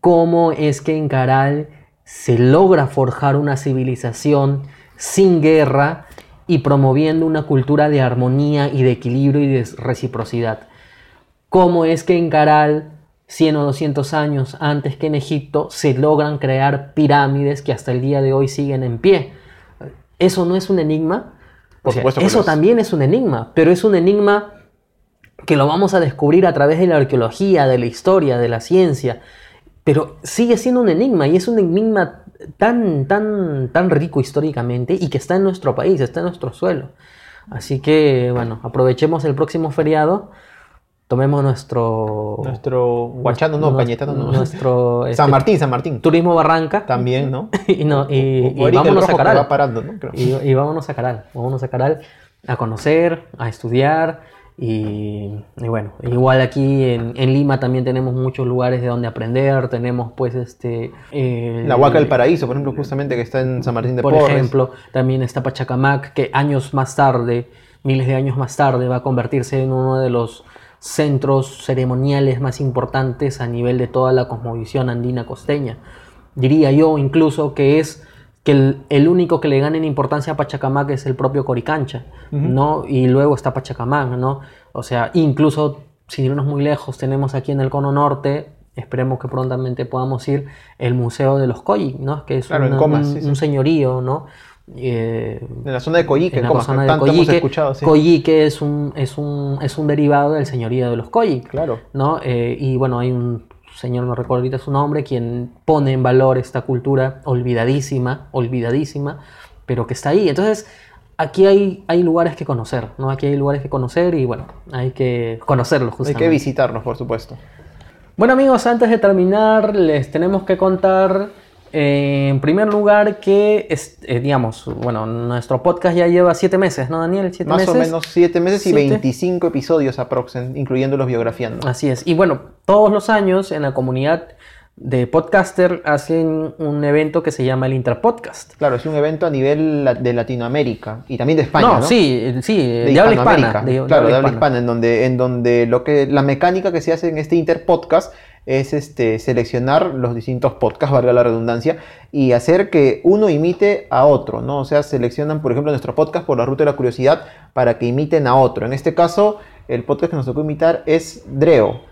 ¿Cómo es que en Caral se logra forjar una civilización sin guerra y promoviendo una cultura de armonía y de equilibrio y de reciprocidad? ¿Cómo es que en Caral, 100 o 200 años antes que en Egipto, se logran crear pirámides que hasta el día de hoy siguen en pie? ¿Eso no es un enigma? Por O sea, supuesto que eso es. también es un enigma, pero es un enigma que lo vamos a descubrir a través de la arqueología, de la historia, de la ciencia. Pero sigue siendo un enigma y es un enigma tan, tan, tan rico históricamente y que está en nuestro país, está en nuestro suelo. Así que, bueno, aprovechemos el próximo feriado, tomemos nuestro... Nuestro Huachano, no, Cañetano, no. Nuestro este, San Martín, San Martín. Turismo Barranca. También, ¿no? Y, no, y, y vámonos a Caral. va parando, ¿no? Y, y vámonos a Caral, vámonos a Caral a conocer, a estudiar y, y bueno, igual aquí en, en Lima también tenemos muchos lugares de donde aprender, tenemos pues este... el- La Huaca del Paraíso, por ejemplo, justamente que está en San Martín de por Porres. ejemplo, también está Pachacamac, que años más tarde, miles de años más tarde, va a convertirse en uno de los centros ceremoniales más importantes a nivel de toda la cosmovisión andina costeña. Diría yo incluso que es que el, el único que le gana en importancia a Pachacamac es el propio Coricancha, ¿no? Y luego está Pachacamac, ¿no? O sea, incluso sin irnos muy lejos, tenemos aquí en el Cono Norte, esperemos que prontamente podamos ir, el Museo de los Coyi, ¿no? Que es Claro, una- Comas, un, sí, sí. un señorío, ¿no? Eh, En la zona de Coyique, en la zona de tanto hemos Coyique. escuchado, sí. Coyique es un, es, un, es un derivado del señorío de los Coyi, Claro. ¿no? Eh, y bueno, hay un señor, no recuerdo ahorita su nombre, quien pone en valor esta cultura olvidadísima, olvidadísima, pero que está ahí. Entonces, aquí hay, hay lugares que conocer, ¿no? Aquí hay lugares que conocer y bueno, hay que conocerlos Hay justamente. que visitarnos, por supuesto. Bueno amigos, antes de terminar les tenemos que contar eh, en primer lugar que, es- eh, digamos, bueno, nuestro podcast ya lleva siete meses, ¿no Daniel? ¿Siete Más meses? o menos 7 meses y Siete. 25 episodios aproximadamente, incluyendo los biografiando. Así es. Y bueno, todos los años en la comunidad de podcaster hacen un evento que se llama el Interpodcast. Claro, es un evento a nivel de Latinoamérica y también de España, ¿no? sí, eh, sí, de, de habla hispana. de- claro, de habla habla hispana. hispana, en donde, en donde lo que la mecánica que se hace en este interpodcast es este, seleccionar los distintos podcasts, valga la redundancia, y hacer que uno imite a otro, ¿no? O sea, seleccionan, por ejemplo, nuestro podcast por la ruta de la curiosidad para que imiten a otro. En este caso, el podcast que nos tocó imitar es Dreo,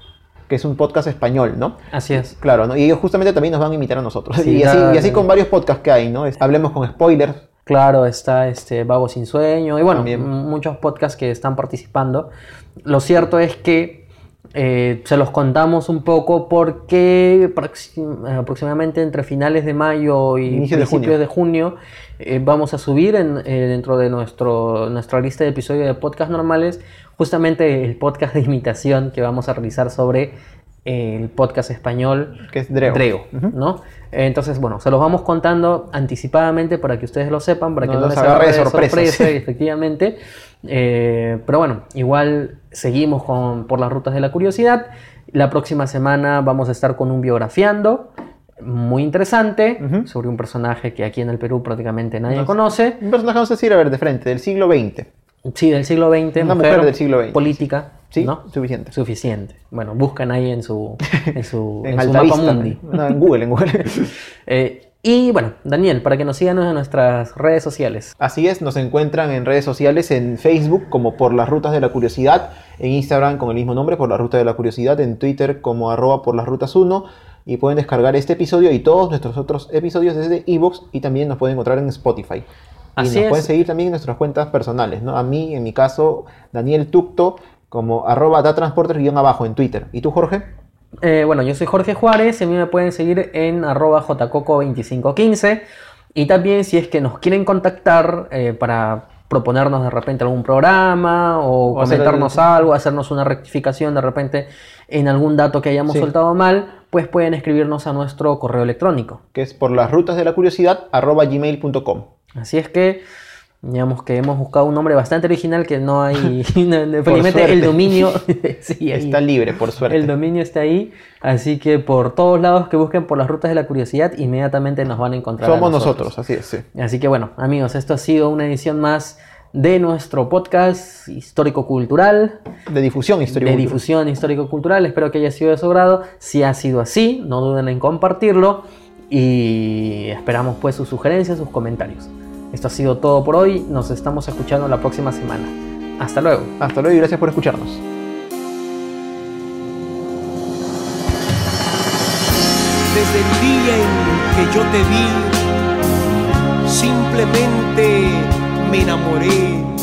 que es un podcast español, ¿no? Así es. Claro, ¿no? y ellos justamente también nos van a imitar a nosotros. Sí, y, así, ya- y así con varios podcasts que hay, ¿no? Es- hablemos con spoilers. Claro, está este Vago Sin Sueño y bueno, También. muchos podcasts que están participando. Lo cierto es que eh, se los contamos un poco porque proxi- aproximadamente entre finales de mayo y Inicio de principios de junio, eh, vamos a subir en- eh, dentro de nuestro, nuestra lista de episodios de podcast normales justamente el podcast de imitación que vamos a realizar sobre el podcast español Que es Dreo. Dreo, ¿no? Entonces, bueno, se los vamos contando anticipadamente para que ustedes lo sepan, para que No les agarre de de sorpresa, sorpresa, sí. efectivamente. Eh, pero bueno, igual seguimos con, por las rutas de la curiosidad. La próxima semana vamos a estar con un biografiando muy interesante sobre un personaje que aquí en el Perú prácticamente nadie No conoce. Un personaje, vamos a decir, a ver, de frente, del siglo XX. Sí, del siglo XX, Una mujer del siglo XX, política, Sí, ¿no? suficiente. Suficiente. Bueno, buscan ahí en su, en su, En, en su Altavista. mapa mundi. No, en Google, en Google. Eh, y bueno, Daniel, para que nos sigan en nuestras redes sociales. Así es, nos encuentran en redes sociales, en Facebook como por las rutas de la curiosidad, en Instagram con el mismo nombre, por la ruta de la curiosidad, en Twitter como arroba por las rutas 1 y pueden descargar este episodio y todos nuestros otros episodios desde Evox y también nos pueden encontrar en Spotify. Y Así nos es. pueden seguir también en nuestras cuentas personales, ¿no? A mí, en mi caso, Daniel Tucto como arroba datransporter guion abajo en Twitter. ¿Y tú, Jorge? Eh, bueno, yo soy Jorge Juárez y a mí me pueden seguir en arroba jcoco2515 y también si es que nos quieren contactar eh, para proponernos de repente algún programa o, O hacer comentarnos el- algo, hacernos una rectificación de repente en algún dato que hayamos Sí. soltado mal, pues pueden escribirnos a nuestro correo electrónico. Que es por las rutas de la curiosidad arroba gmail.com. Así es que, digamos que hemos buscado un nombre bastante original que no hay, felizmente el dominio sí. Está libre, por suerte. El dominio está ahí, así que por todos lados que busquen por las rutas de la curiosidad, inmediatamente nos van a encontrar. a Somos nosotros. así es. sí. Así que bueno, amigos, esto ha sido una edición más de nuestro podcast histórico-cultural, De difusión histórica. de difusión histórico-cultural. Espero que haya sido de su grado. Si ha sido así, no duden en compartirlo y esperamos pues sus sugerencias, sus comentarios. Esto ha sido todo por hoy. Nos estamos escuchando la próxima semana. Hasta luego. Hasta luego y gracias por escucharnos. Desde el día en que yo te vi, simplemente me enamoré.